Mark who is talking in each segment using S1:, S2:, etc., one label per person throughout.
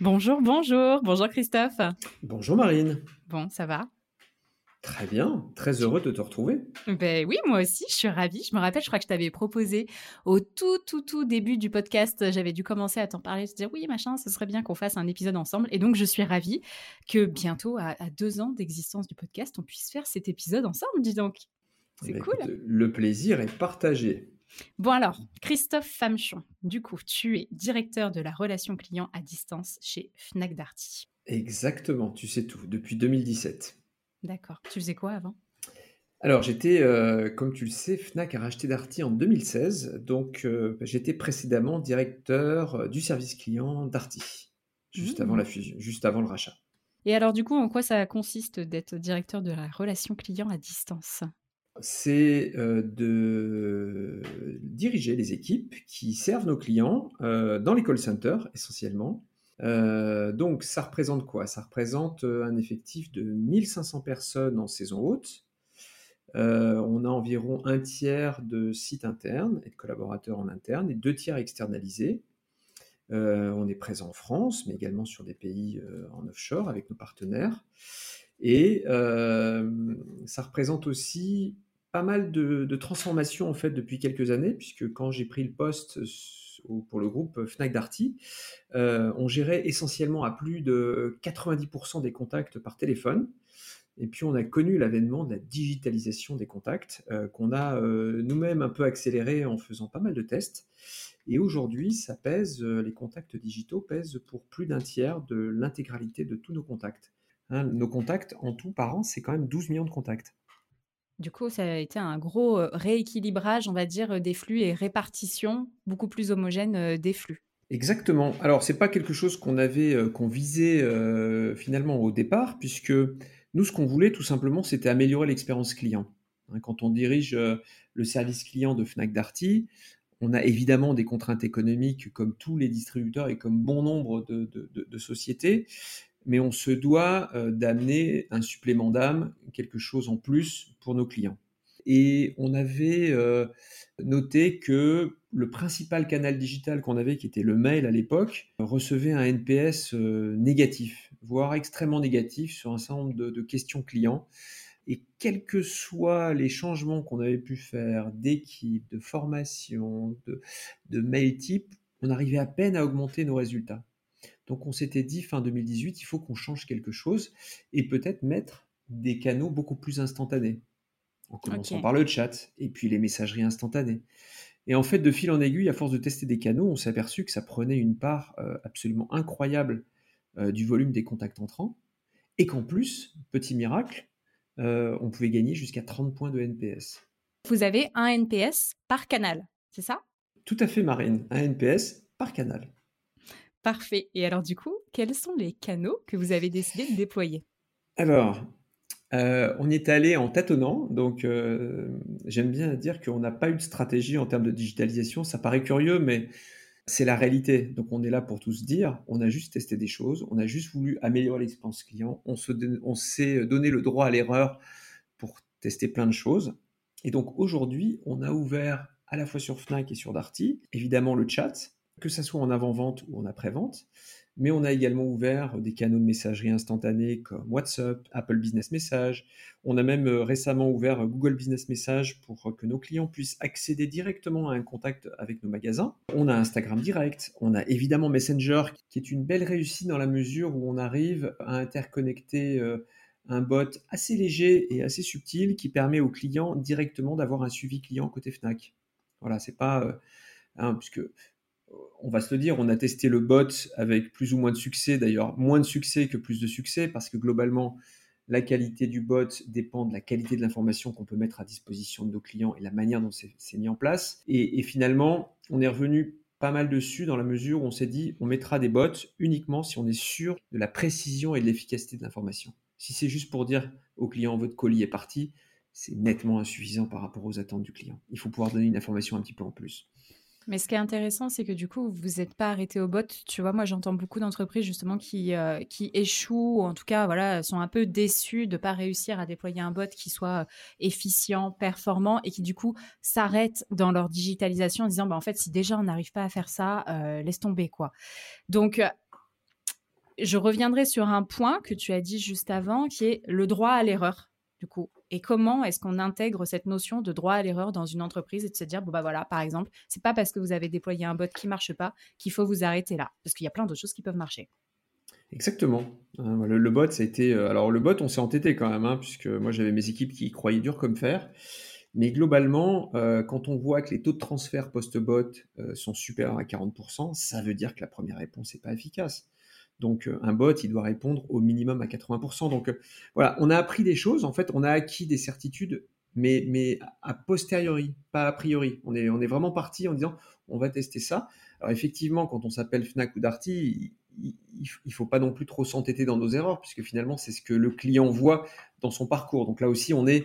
S1: Bonjour, bonjour, bonjour Christophe.
S2: Bonjour Marine.
S1: Bon, ça va?
S2: Très bien, très heureux de te retrouver.
S1: Ben oui, moi aussi, je suis ravie. Je me rappelle, je crois que je t'avais proposé au tout, tout, tout début du podcast, j'avais dû commencer à t'en parler, te dire oui, machin, ce serait bien qu'on fasse un épisode ensemble. Et donc, je suis ravie que bientôt, à, deux ans d'existence du podcast, on puisse faire cet épisode ensemble, dis donc. C'est
S2: Bah,
S1: cool.
S2: écoute, le plaisir est partagé.
S1: Bon alors, Christophe Famchon, du coup, tu es directeur de la relation client à distance chez Fnac Darty.
S2: Exactement, tu sais tout, depuis 2017.
S1: D'accord. Tu faisais quoi avant?
S2: Alors, j'étais, euh, comme tu le sais, Fnac a racheté Darty en 2016, donc euh, j'étais précédemment directeur euh, du service client Darty, juste
S1: Mmh.
S2: avant la fusion, juste avant le rachat.
S1: Et alors, du coup, en quoi ça consiste d'être directeur de la relation client à distance?
S2: C'est euh, de diriger les équipes qui servent nos clients euh, dans les call centers essentiellement. Euh, donc ça représente quoi? Ça représente un effectif de 1500 personnes en saison haute. On a environ un tiers de sites internes et de collaborateurs en interne et deux tiers externalisés. On est présent en France, mais également sur des pays en offshore avec nos partenaires. Et ça représente aussi pas mal de, transformations en fait depuis quelques années, puisque quand j'ai pris le poste pour le groupe Fnac Darty, euh, on gérait essentiellement à plus de 90% des contacts par téléphone. Et puis on a connu l'avènement de la digitalisation des contacts euh, qu'on a euh, nous-mêmes un peu accéléré en faisant pas mal de tests. Et aujourd'hui, ça pèse, euh, les contacts digitaux pèsent pour plus d'un tiers de l'intégralité de tous nos contacts. Hein, nos contacts en tout par an, c'est quand même 12 millions de contacts.
S1: Du coup, ça a été un gros euh, rééquilibrage, on va dire, euh, des flux et répartition beaucoup plus homogène euh, des flux.
S2: Exactement. Alors, c'est pas quelque chose qu'on avait, qu'on visait finalement au départ, puisque nous, ce qu'on voulait tout simplement, c'était améliorer l'expérience client. Hein, Quand on dirige le service client de Fnac Darty, on a évidemment des contraintes économiques comme tous les distributeurs et comme bon nombre de sociétés, mais on se doit euh, d'amener un supplément d'âme, quelque chose en plus pour nos clients. Et on avait euh, noté que le principal canal digital qu'on avait, qui était le mail à l'époque, recevait un NPS euh, négatif, voire extrêmement négatif sur un certain nombre de, questions clients. Et quels que soient les changements qu'on avait pu faire d'équipe, de formation, de mail type, on arrivait à peine à augmenter nos résultats. Donc on s'était dit fin 2018, il faut qu'on change quelque chose et peut-être mettre des canaux beaucoup plus instantanés, en commençant par le chat et puis les messageries instantanées. Et en fait, de fil en aiguille, à force de tester des canaux, on s'est aperçu que ça prenait une part euh, absolument incroyable euh, du volume des contacts entrants et qu'en plus, petit miracle, euh, on pouvait gagner jusqu'à 30 points de NPS.
S1: Vous avez un NPS par canal, c'est ça?
S2: Tout à fait, Marine, un NPS par canal.
S1: Parfait. Et alors, du coup, quels sont les canaux que vous avez décidé de déployer?
S2: Alors, euh, on est allé en tâtonnant, donc euh, j'aime bien dire qu'on n'a pas eu de stratégie en termes de digitalisation. Ça paraît curieux, mais c'est la réalité. Donc on est là pour tout se dire. On a juste testé des choses, on a juste voulu améliorer l'expérience client. On on s'est donné le droit à l'erreur pour tester plein de choses. Et donc aujourd'hui, on a ouvert à la fois sur Fnac et sur Darty, évidemment le chat, que ça soit en avant-vente ou en après-vente. mais on a également ouvert des canaux de messagerie instantanée comme WhatsApp, Apple Business Message. On a même euh, récemment ouvert Google Business Message pour que nos clients puissent accéder directement à un contact avec nos magasins. On a Instagram Direct, on a évidemment Messenger qui est une belle réussite dans la mesure où on arrive à interconnecter euh, un bot assez léger et assez subtil qui permet aux clients directement d'avoir un suivi client côté Fnac. Voilà, c'est pas euh, hein, puisque on va se le dire, on a testé le bot avec plus ou moins de succès, d'ailleurs moins de succès que plus de succès, parce que globalement, la qualité du bot dépend de la qualité de l'information qu'on peut mettre à disposition de nos clients et la manière dont c'est mis en place. Et, finalement, on est revenu pas mal dessus dans la mesure où on s'est dit, on mettra des bots uniquement si on est sûr de la précision et de l'efficacité de l'information. Si c'est juste pour dire au client, votre colis est parti, c'est nettement insuffisant par rapport aux attentes du client. Il faut pouvoir donner une information un petit peu en plus.
S1: Mais ce qui est intéressant, c'est que du coup, vous n'êtes pas arrêté au bot. Tu vois, moi, j'entends beaucoup d'entreprises justement qui, euh, échouent, ou en tout cas, voilà, sont un peu déçues de ne pas réussir à déployer un bot qui soit euh, efficient, performant, et qui du coup s'arrêtent dans leur digitalisation en disant, bah, en fait, si déjà on n'arrive pas à faire ça, euh, laisse tomber, quoi. Donc, je reviendrai sur un point que tu as dit juste avant, qui est le droit à l'erreur, du coup. Et comment est-ce qu'on intègre cette notion de droit à l'erreur dans une entreprise et de se dire, bon, bah voilà, par exemple, c'est pas parce que vous avez déployé un bot qui marche pas qu'il faut vous arrêter là, parce qu'il y a plein d'autres choses qui peuvent marcher.
S2: Exactement. Hein, le, bot, ça a été. Euh, alors, le bot, on s'est entêté quand même, hein, puisque moi, j'avais mes équipes qui croyaient dur comme fer. Mais globalement, euh, quand on voit que les taux de transfert post-bot euh, sont supérieurs à 40%, ça veut dire que la première réponse n'est pas efficace. Donc euh, un bot, il doit répondre au minimum à 80%. Donc euh, voilà, on a appris des choses, en fait, on a acquis des certitudes, mais, mais a posteriori, pas a priori. On est, vraiment parti en disant, on va tester ça. Alors effectivement, quand on s'appelle Fnac ou Darty, il ne faut pas non plus trop s'entêter dans nos erreurs, puisque finalement, c'est ce que le client voit dans son parcours. Donc là aussi, on est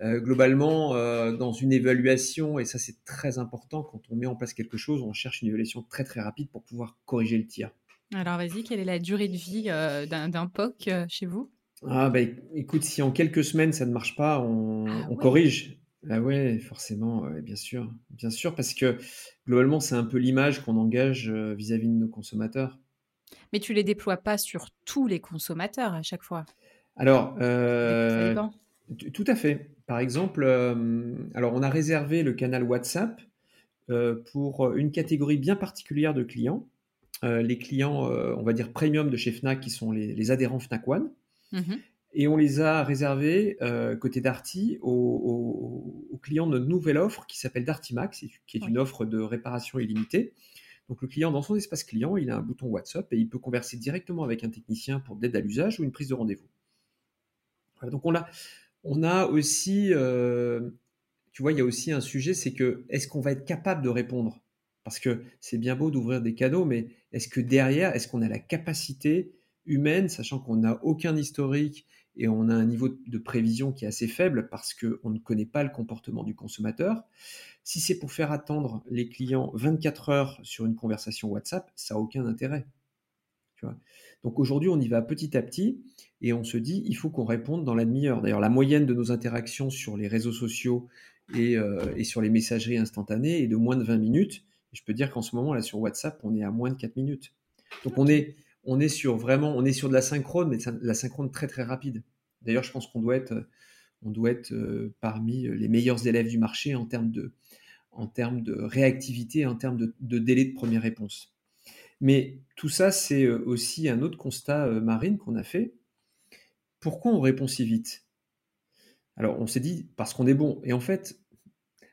S2: euh, globalement dans une évaluation, et ça c'est très important, quand on met en place quelque chose, on cherche une évaluation très très rapide pour pouvoir corriger le tir.
S1: Alors vas-y, quelle est la durée de vie euh, d'un POC euh, chez vous?
S2: Ah bah écoute, si en quelques semaines ça ne marche pas, on, ah corrige. Ah ouais, forcément, bien sûr, bien sûr, parce que globalement c'est un peu l'image qu'on engage euh, vis-à-vis de nos consommateurs.
S1: Mais tu les déploies pas sur tous les consommateurs à chaque fois?
S2: Alors, tout à fait. Par exemple, alors on a réservé le canal WhatsApp pour une catégorie bien particulière de clients les clients, euh, on va dire premium de chez Fnac, qui sont les, adhérents Fnac One. Mhm. Et on les a réservés euh, côté Darty aux, clients de notre nouvelle offre qui s'appelle Darty Max, qui est une offre de réparation illimitée. Donc le client, dans son espace client, il a un bouton WhatsApp et il peut converser directement avec un technicien pour d'aide à l'usage ou une prise de rendez-vous. donc on a, on a aussi, tu vois, il y a aussi un sujet, c'est que est-ce qu'on va être capable de répondre parce que c'est bien beau d'ouvrir des cadeaux, mais est-ce que derrière, est-ce qu'on a la capacité humaine, sachant qu'on n'a aucun historique et on a un niveau de prévision qui est assez faible parce qu'on ne connaît pas le comportement du consommateur. Si c'est pour faire attendre les clients 24 heures sur une conversation WhatsApp, ça n'a aucun intérêt. Donc aujourd'hui, on y va petit à petit et on se dit, il faut qu'on réponde dans la demi-heure. D'ailleurs, la moyenne de nos interactions sur les réseaux sociaux et, euh, et, sur les messageries instantanées est de moins de 20 minutes je peux dire qu'en ce moment, là, sur WhatsApp, on est à moins de 4 minutes. Donc, on est, on est sur vraiment, on est sur de la synchrone, mais la synchrone très, très rapide. D'ailleurs, je pense qu'on doit être, on doit être euh, parmi les meilleurs élèves du marché en termes de, en termes de réactivité, en termes de, délai de première réponse. Mais tout ça, c'est euh, aussi un autre constat, euh, Marine, qu'on a fait. Pourquoi on répond si vite? Alors, on s'est dit, parce qu'on est bon. Et en fait,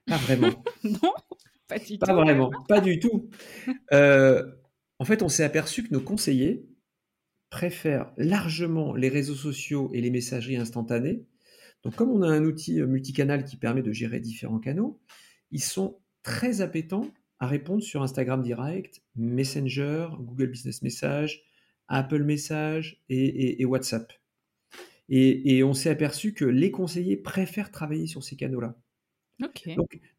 S2: pas vraiment.
S1: non
S2: pas vraiment, pas du tout. Euh, en fait, on s'est aperçu que nos conseillers préfèrent largement les réseaux sociaux et les messageries instantanées. Donc, comme on a un outil euh, multicanal qui permet de gérer différents canaux, ils sont très appétents à répondre sur Instagram Direct, Messenger, Google Business Message, Apple Message et, WhatsApp. et on s'est aperçu que les conseillers préfèrent travailler sur ces canaux-là.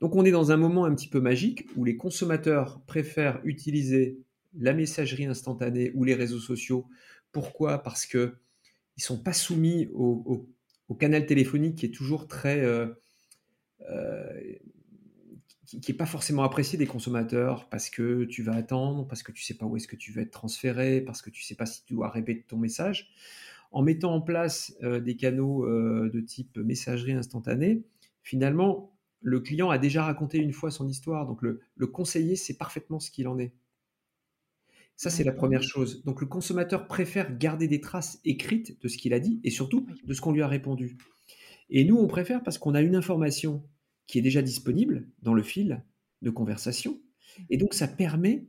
S2: Donc, on est dans un moment un petit peu magique où les consommateurs préfèrent utiliser la messagerie instantanée ou les réseaux sociaux. Pourquoi? Parce qu'ils ne sont pas soumis au, canal téléphonique qui est toujours très... Euh, euh, qui n'est pas forcément apprécié des consommateurs parce que tu vas attendre, parce que tu sais pas où est-ce que tu vas être transféré, parce que tu sais pas si tu dois répéter ton message. En mettant en place euh, des canaux de type messagerie instantanée, finalement, le client a déjà raconté une fois son histoire, donc le, le conseiller sait parfaitement ce qu'il en est. Ça, c'est la première chose. Donc le consommateur préfère garder des traces écrites de ce qu'il a dit et surtout de ce qu'on lui a répondu. Et nous, on préfère parce qu'on a une information qui est déjà disponible dans le fil de conversation. Et donc, ça permet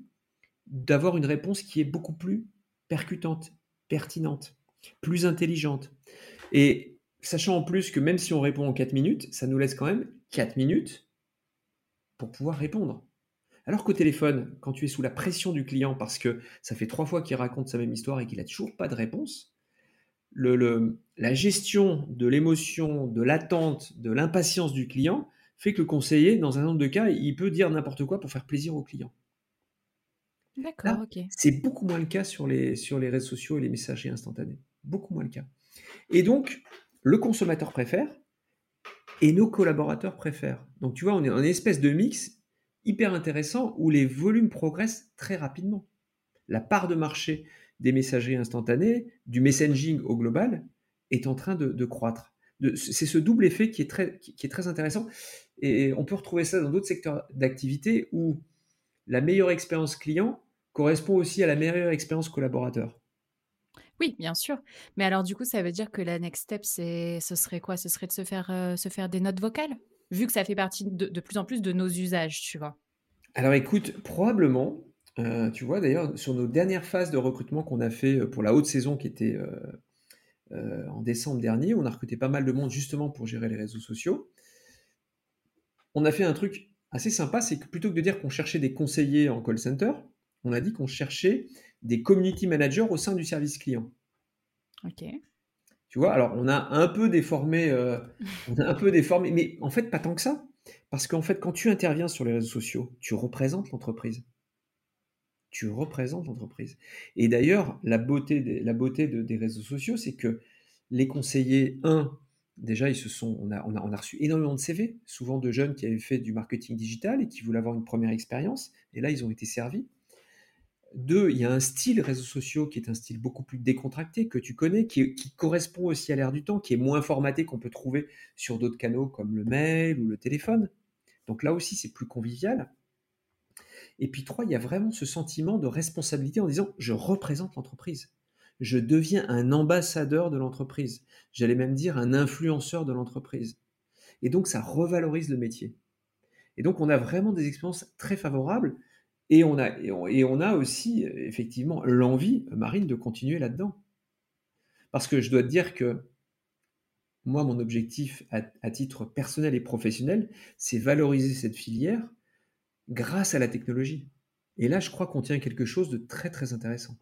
S2: d'avoir une réponse qui est beaucoup plus percutante, pertinente, plus intelligente. Et sachant en plus que même si on répond en 4 minutes, ça nous laisse quand même 4 minutes pour pouvoir répondre. Alors qu'au téléphone, quand tu es sous la pression du client parce que ça fait trois fois qu'il raconte sa même histoire et qu'il n'a toujours pas de réponse, le, la gestion de l'émotion, de l'attente, de l'impatience du client fait que le conseiller, dans un nombre de cas, il peut dire n'importe quoi pour faire plaisir au client.
S1: D'accord, ok.
S2: C'est beaucoup moins le cas sur les, sur les réseaux sociaux et les messageries instantanées. Beaucoup moins le cas. Et donc, le consommateur préfère et nos collaborateurs préfèrent. Donc, tu vois, on est en espèce de mix hyper intéressant où les volumes progressent très rapidement. La part de marché des messageries instantanées, du messaging au global, est en train de, croître. C'est ce double effet qui est, très, qui est très intéressant. Et on peut retrouver ça dans d'autres secteurs d'activité où la meilleure expérience client correspond aussi à la meilleure expérience collaborateur.
S1: Oui, bien sûr. Mais alors, du coup, ça veut dire que la next step, ce serait quoi? Ce serait de se faire, euh, des notes vocales? Vu que ça fait partie de, de, plus en plus de nos usages, tu vois.
S2: Alors, écoute, probablement, euh, tu vois, d'ailleurs, sur nos dernières phases de recrutement qu'on a fait euh, pour la haute saison qui était en décembre dernier, on a recruté pas mal de monde justement pour gérer les réseaux sociaux on a fait un truc assez sympa, c'est que plutôt que de dire qu'on cherchait des conseillers en call center, on a dit qu'on cherchait des community managers au sein du service client.
S1: Ok.
S2: Tu vois, alors on a un peu déformé, euh, on a un peu déformé, mais en fait pas tant que ça, parce qu'en fait quand tu interviens sur les réseaux sociaux, tu représentes l'entreprise. Tu représentes l'entreprise. Et d'ailleurs, la beauté, des, la beauté des réseaux sociaux, c'est que les conseillers, un, déjà, ils se sont, on, a, on, a, reçu énormément de CV, souvent de jeunes qui avaient fait du marketing digital et qui voulaient avoir une première expérience. Et là, ils ont été servis. Deux, il y a un style réseaux sociaux qui est un style beaucoup plus décontracté que tu connais, qui, correspond aussi à l'ère du temps, qui est moins formaté qu'on peut trouver sur d'autres canaux comme le mail ou le téléphone. Donc là aussi, c'est plus convivial. Et puis trois, il y a vraiment ce sentiment de responsabilité en disant je représente l'entreprise je deviens un ambassadeur de l'entreprise. J'allais même dire un influenceur de l'entreprise. Et donc, ça revalorise le métier. Et donc, on a vraiment des expériences très favorables. Et on a, aussi, effectivement, l'envie, Marine, de continuer là-dedans. Parce que je dois te dire que moi, mon objectif à titre personnel et professionnel, c'est valoriser cette filière grâce à la technologie. Et là, je crois qu'on tient quelque chose de très, très intéressant.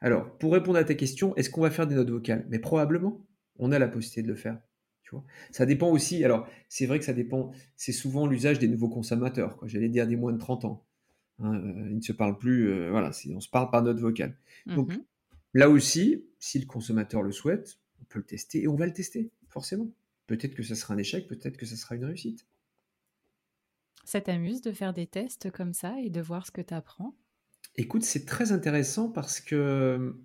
S2: Alors, pour répondre à ta question, est-ce qu'on va faire des notes vocales? Mais probablement, on a la possibilité de le faire. Tu vois ça dépend aussi. Alors, c'est vrai que ça dépend. C'est souvent l'usage des nouveaux consommateurs. J'allais dire des moins de 30 ans. Hein, euh, ils ne se parlent plus. Euh, voilà, on se parle par note vocale. Donc, mhm. là aussi, si le consommateur le souhaite, on peut le tester et on va le tester, forcément. Peut-être que ça sera un échec, peut-être que ça sera une réussite.
S1: Ça t'amuse de faire des tests comme ça et de voir ce que tu apprends
S2: Écoute, c'est très intéressant parce que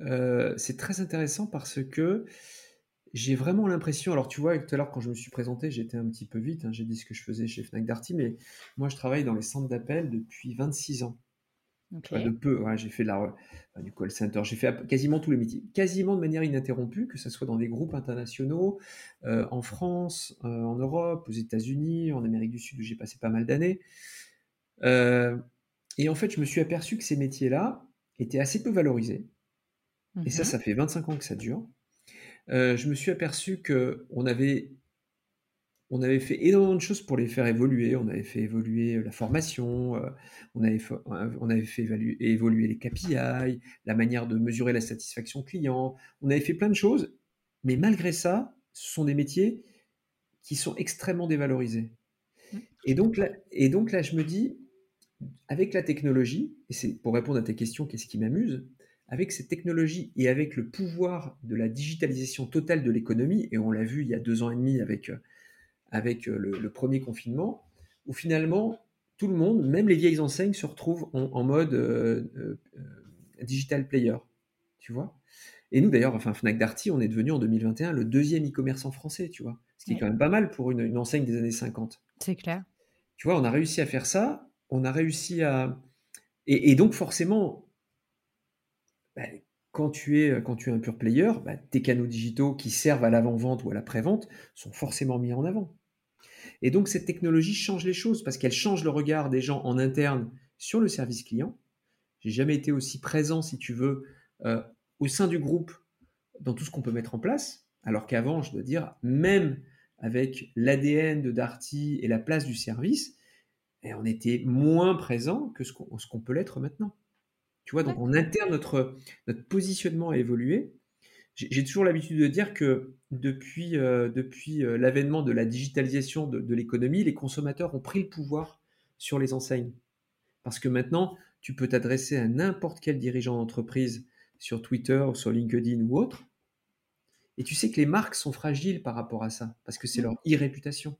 S2: euh, c'est très intéressant parce que j'ai vraiment l'impression. Alors, tu vois, tout à l'heure, quand je me suis présenté, j'étais un petit peu vite. Hein, j'ai dit ce que je faisais chez Fnac Darty, mais moi, je travaille dans les centres d'appel depuis 26 ans. de peu, j'ai fait la, du call center, j'ai fait quasiment tous les métiers, quasiment de manière ininterrompue, que ce soit dans des groupes internationaux, euh, en France, euh, en Europe, aux États-Unis, en Amérique du Sud, où j'ai passé pas mal d'années. Et en fait, je me suis aperçu que ces métiers-là étaient assez peu valorisés. Et ça, mhm. ça fait 25 ans que ça dure. Euh, je me suis aperçu qu'on avait, on avait fait énormément de choses pour les faire évoluer. On avait fait évoluer la formation, euh, on, avait on avait fait évoluer les KPI, la manière de mesurer la satisfaction client. On avait fait plein de choses. Mais malgré ça, ce sont des métiers qui sont extrêmement dévalorisés. Et donc là, et donc là je me dis, avec la technologie, et c'est pour répondre à tes questions, qu'est-ce qui m'amuse Avec cette technologie et avec le pouvoir de la digitalisation totale de l'économie, et on l'a vu il y a deux ans et demi avec, avec le, premier confinement, où finalement, tout le monde, même les vieilles enseignes, se retrouvent en, mode digital player. Tu vois Et nous, d'ailleurs, enfin, Fnac Darty, on est devenu en 2021 le deuxième e-commerçant français, tu vois. Ce qui est quand même pas mal pour une, enseigne des années 50.
S1: C'est clair.
S2: Tu vois, on a réussi à faire ça. On a réussi à. Et, donc, forcément, bah, quand, tu es, quand tu es un pur player, bah, tes canaux digitaux qui servent à l'avant-vente ou à la pré-vente sont forcément mis en avant. Et donc, cette technologie change les choses parce qu'elle change le regard des gens en interne sur le service client. J'ai jamais été aussi présent, si tu veux, euh, au sein du groupe dans tout ce qu'on peut mettre en place. Alors qu'avant, je dois dire, même avec l'ADN de Darty et la place du service, et on était moins présent que ce qu'on peut l'être maintenant. Tu vois, donc en interne, notre, notre positionnement a évolué. J'ai toujours l'habitude de dire que depuis, euh, depuis euh, l'avènement de la digitalisation de, de l'économie, les consommateurs ont pris le pouvoir sur les enseignes. Parce que maintenant, tu peux t'adresser à n'importe quel dirigeant d'entreprise sur Twitter, sur LinkedIn ou autre, et tu sais que les marques sont fragiles par rapport à ça, parce que c'est leur e-réputation.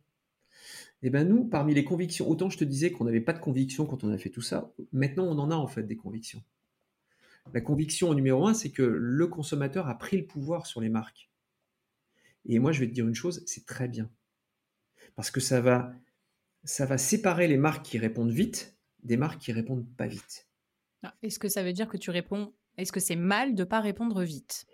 S2: Et eh bien nous, parmi les convictions, autant je te disais qu'on n'avait pas de conviction quand on a fait tout ça, maintenant on en a en fait des convictions. La conviction numéro un, c'est que le consommateur a pris le pouvoir sur les marques. Et moi, je vais te dire une chose, c'est très bien. Parce que ça va, ça va séparer les marques qui répondent vite des marques qui répondent pas vite.
S1: Ah, est-ce que ça veut dire que tu réponds est-ce que c'est mal de pas répondre vite?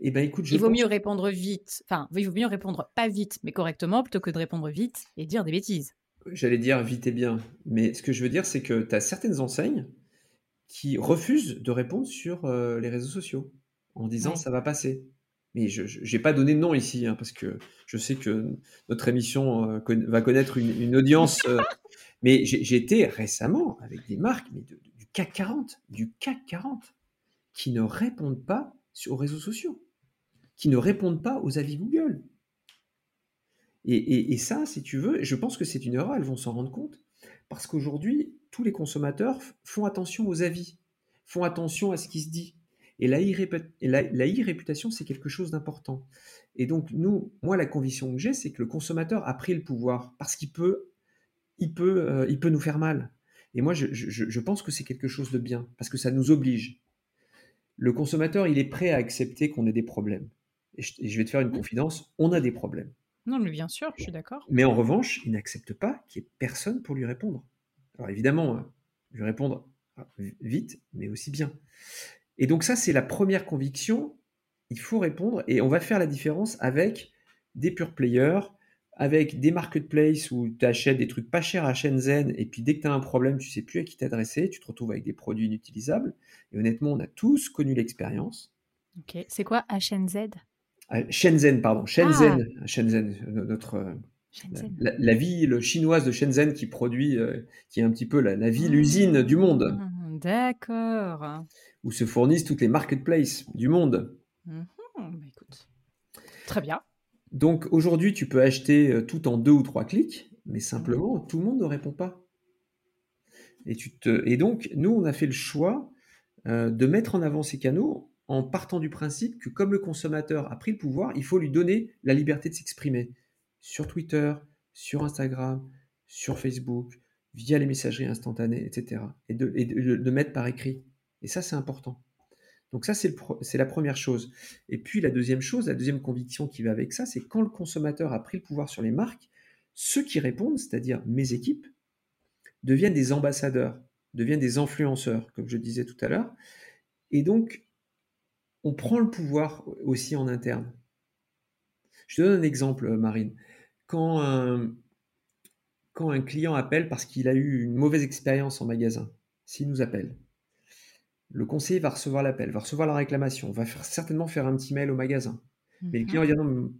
S2: Eh ben, écoute,
S1: il vaut mieux répondre vite. Enfin, il vaut mieux répondre pas vite, mais correctement, plutôt que de répondre vite et dire des bêtises.
S2: J'allais dire vite et bien, mais ce que je veux dire, c'est que tu as certaines enseignes qui refusent de répondre sur euh, les réseaux sociaux en disant ça va passer. Mais je n'ai pas donné de nom ici, hein, parce que je sais que notre émission euh, va connaître une, audience. Euh, mais j'ai été récemment avec des marques mais du CAC 40, du CAC 40 qui ne répondent pas aux réseaux sociaux, qui ne répondent pas aux avis Google. Et, ça, si tu veux, je pense que c'est une erreur, elles vont s'en rendre compte, parce qu'aujourd'hui, tous les consommateurs font attention aux avis, font attention à ce qui se dit. Et la e-réputation, c'est quelque chose d'important. Et donc, nous, moi, la conviction que j'ai, c'est que le consommateur a pris le pouvoir, parce qu'il peut, il peut, euh, il peut nous faire mal. Et moi, je pense que c'est quelque chose de bien, parce que ça nous oblige le consommateur, il est prêt à accepter qu'on ait des problèmes. Et je, vais te faire une confidence, on a des problèmes.
S1: Non, mais bien sûr, je suis d'accord.
S2: Mais en revanche, il n'accepte pas qu'il y ait personne pour lui répondre. Alors évidemment, hein, lui répondre vite, mais aussi bien. Et donc ça, c'est la première conviction. Il faut répondre et on va faire la différence avec des pure players, avec des marketplaces où tu achètes des trucs pas chers à Shenzhen et puis dès que tu as un problème, tu sais plus à qui t'adresser, tu te retrouves avec des produits inutilisables. Et honnêtement, on a tous connu l'expérience.
S1: Ok, c'est quoi HNZ
S2: Shenzhen, pardon, Shenzhen, ah. Shenzhen, notre La, ville chinoise de Shenzhen qui produit, euh, qui est un petit peu la, la ville usine du monde.
S1: Mmh, d'accord.
S2: Où se fournissent toutes les marketplaces du monde.
S1: Mmh, bah écoute. Très bien.
S2: Donc aujourd'hui, tu peux acheter euh, tout en deux ou trois clics, mais simplement, tout le monde ne répond pas. Et, tu te... et donc, nous, on a fait le choix euh, de mettre en avant ces canaux en partant du principe que comme le consommateur a pris le pouvoir, il faut lui donner la liberté de s'exprimer sur Twitter, sur Instagram, sur Facebook, via les messageries instantanées, etc. Et de, et de mettre par écrit. Et ça, c'est important. Donc ça, c'est la première chose. Et puis la deuxième chose, la deuxième conviction qui va avec ça, c'est quand le consommateur a pris le pouvoir sur les marques, ceux qui répondent, c'est-à-dire mes équipes, deviennent des ambassadeurs, deviennent des influenceurs, comme je disais tout à l'heure. Et donc, on prend le pouvoir aussi en interne. Je te donne un exemple, Marine. Quand un, quand un client appelle parce qu'il a eu une mauvaise expérience en magasin, s'il nous appelle, le conseiller va recevoir l'appel, va recevoir la réclamation, va certainement faire un petit mail au magasin. Mais le client va dire non,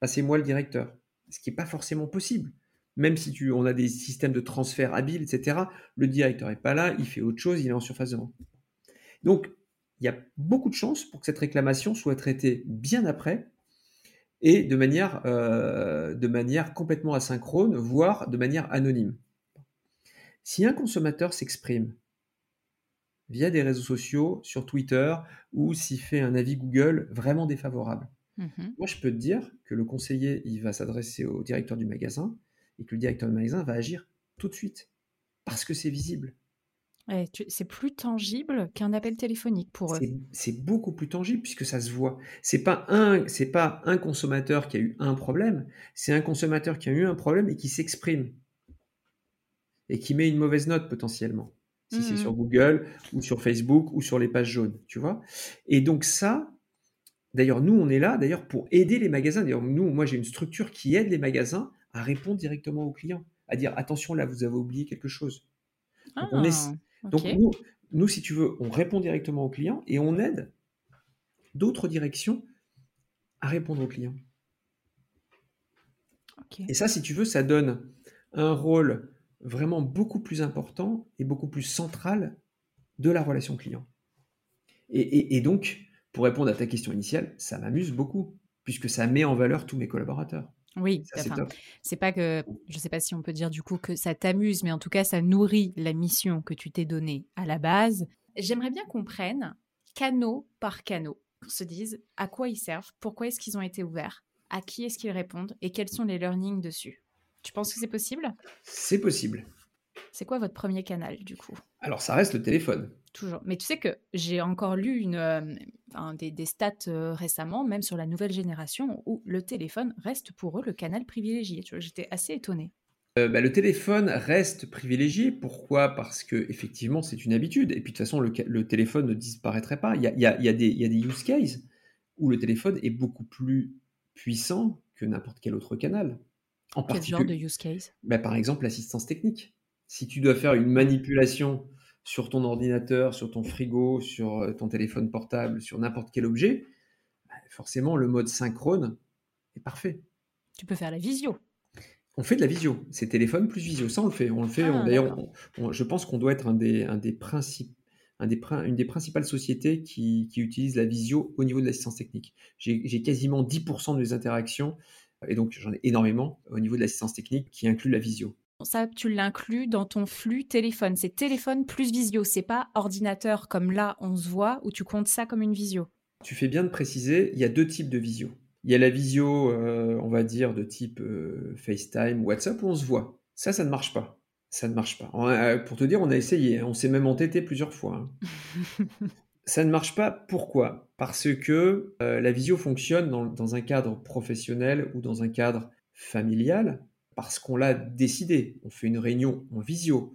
S2: passez-moi le directeur. Ce qui n'est pas forcément possible. Même si tu, on a des systèmes de transfert habiles, etc., le directeur n'est pas là, il fait autre chose, il est en surface de vente. Donc, il y a beaucoup de chances pour que cette réclamation soit traitée bien après et de manière, euh, de manière complètement asynchrone, voire de manière anonyme. Si un consommateur s'exprime via des réseaux sociaux, sur Twitter, ou s'il fait un avis Google vraiment défavorable. Mhm. Moi, je peux te dire que le conseiller, il va s'adresser au directeur du magasin et que le directeur du magasin va agir tout de suite parce que c'est visible.
S1: C'est plus tangible qu'un appel téléphonique pour eux.
S2: C'est beaucoup plus tangible puisque ça se voit. C'est pas un, c'est pas un consommateur qui a eu un problème, c'est un consommateur qui a eu un problème et qui s'exprime et qui met une mauvaise note potentiellement. Si c'est sur mmh Google ou sur Facebook ou sur les pages jaunes, tu vois. Et donc ça, D'ailleurs, nous, on est là d'ailleurs pour aider les magasins. D'ailleurs, nous, moi, j'ai une structure qui aide les magasins à répondre directement aux clients, à dire attention, là, vous avez oublié quelque chose. On est... Donc nous, si tu veux, on répond directement aux clients et on aide d'autres directions à répondre aux clients. Et ça, si tu veux, ça donne un rôle vraiment beaucoup plus important et beaucoup plus central de la relation client. et donc, pour répondre à ta question initiale, ça m'amuse beaucoup, puisque ça met en valeur tous mes collaborateurs.
S1: Oui, c'est pas que, je sais pas si on peut dire du coup que ça t'amuse, mais en tout cas, ça nourrit la mission que tu t'es donnée à la base. J'aimerais bien qu'on prenne canot par canot, qu'on se dise à quoi ils servent, pourquoi est-ce qu'ils ont été ouverts, à qui est-ce qu'ils répondent et quels sont les learnings dessus. Tu penses que c'est possible?
S2: C'est possible.
S1: C'est quoi votre premier canal du coup?
S2: Alors ça reste le téléphone.
S1: Toujours. Mais tu sais que j'ai encore lu une, euh, des, stats euh, récemment, même sur la nouvelle génération, où le téléphone reste pour eux le canal privilégié. J'étais assez étonnée.
S2: Euh, bah, le téléphone reste privilégié. Pourquoi? Parce que effectivement, c'est une habitude. Et puis de toute façon, le, téléphone ne disparaîtrait pas. Il y, a, y, a, y, a des, y a des use cases où le téléphone est beaucoup plus puissant que n'importe quel autre canal.
S1: En Quel genre de use case?
S2: bah, Par exemple, l'assistance technique. Si tu dois faire une manipulation sur ton ordinateur, sur ton frigo, sur euh, ton téléphone portable, sur n'importe quel objet, bah, forcément le mode synchrone est parfait.
S1: Tu peux faire la visio.
S2: On fait de la visio, c'est téléphone plus visio, ça on le fait. On le fait. Ah, d'ailleurs, je pense qu'on doit être un des, un des principes, un des, une des principales sociétés qui, qui utilise la visio au niveau de l'assistance technique. J'ai quasiment 10% de mes interactions, et donc j'en ai énormément au niveau de l'assistance technique qui inclut la visio
S1: ça, tu l'inclus dans ton flux téléphone. C'est téléphone plus visio. C'est pas ordinateur comme là, on se voit, où tu comptes ça comme une visio.
S2: Tu fais bien de préciser, il y a deux types de visio. Il y a la visio, euh, on va dire, de type euh, FaceTime, WhatsApp, où on se voit. Ça, ça ne marche pas. Ça ne marche pas. Euh, pour te dire, on a essayé. Hein. On s'est même entêté plusieurs fois. Hein. ça ne marche pas. Pourquoi? Parce que la visio fonctionne dans, un cadre professionnel ou dans un cadre familial parce qu'on l'a décidé. On fait une réunion en visio.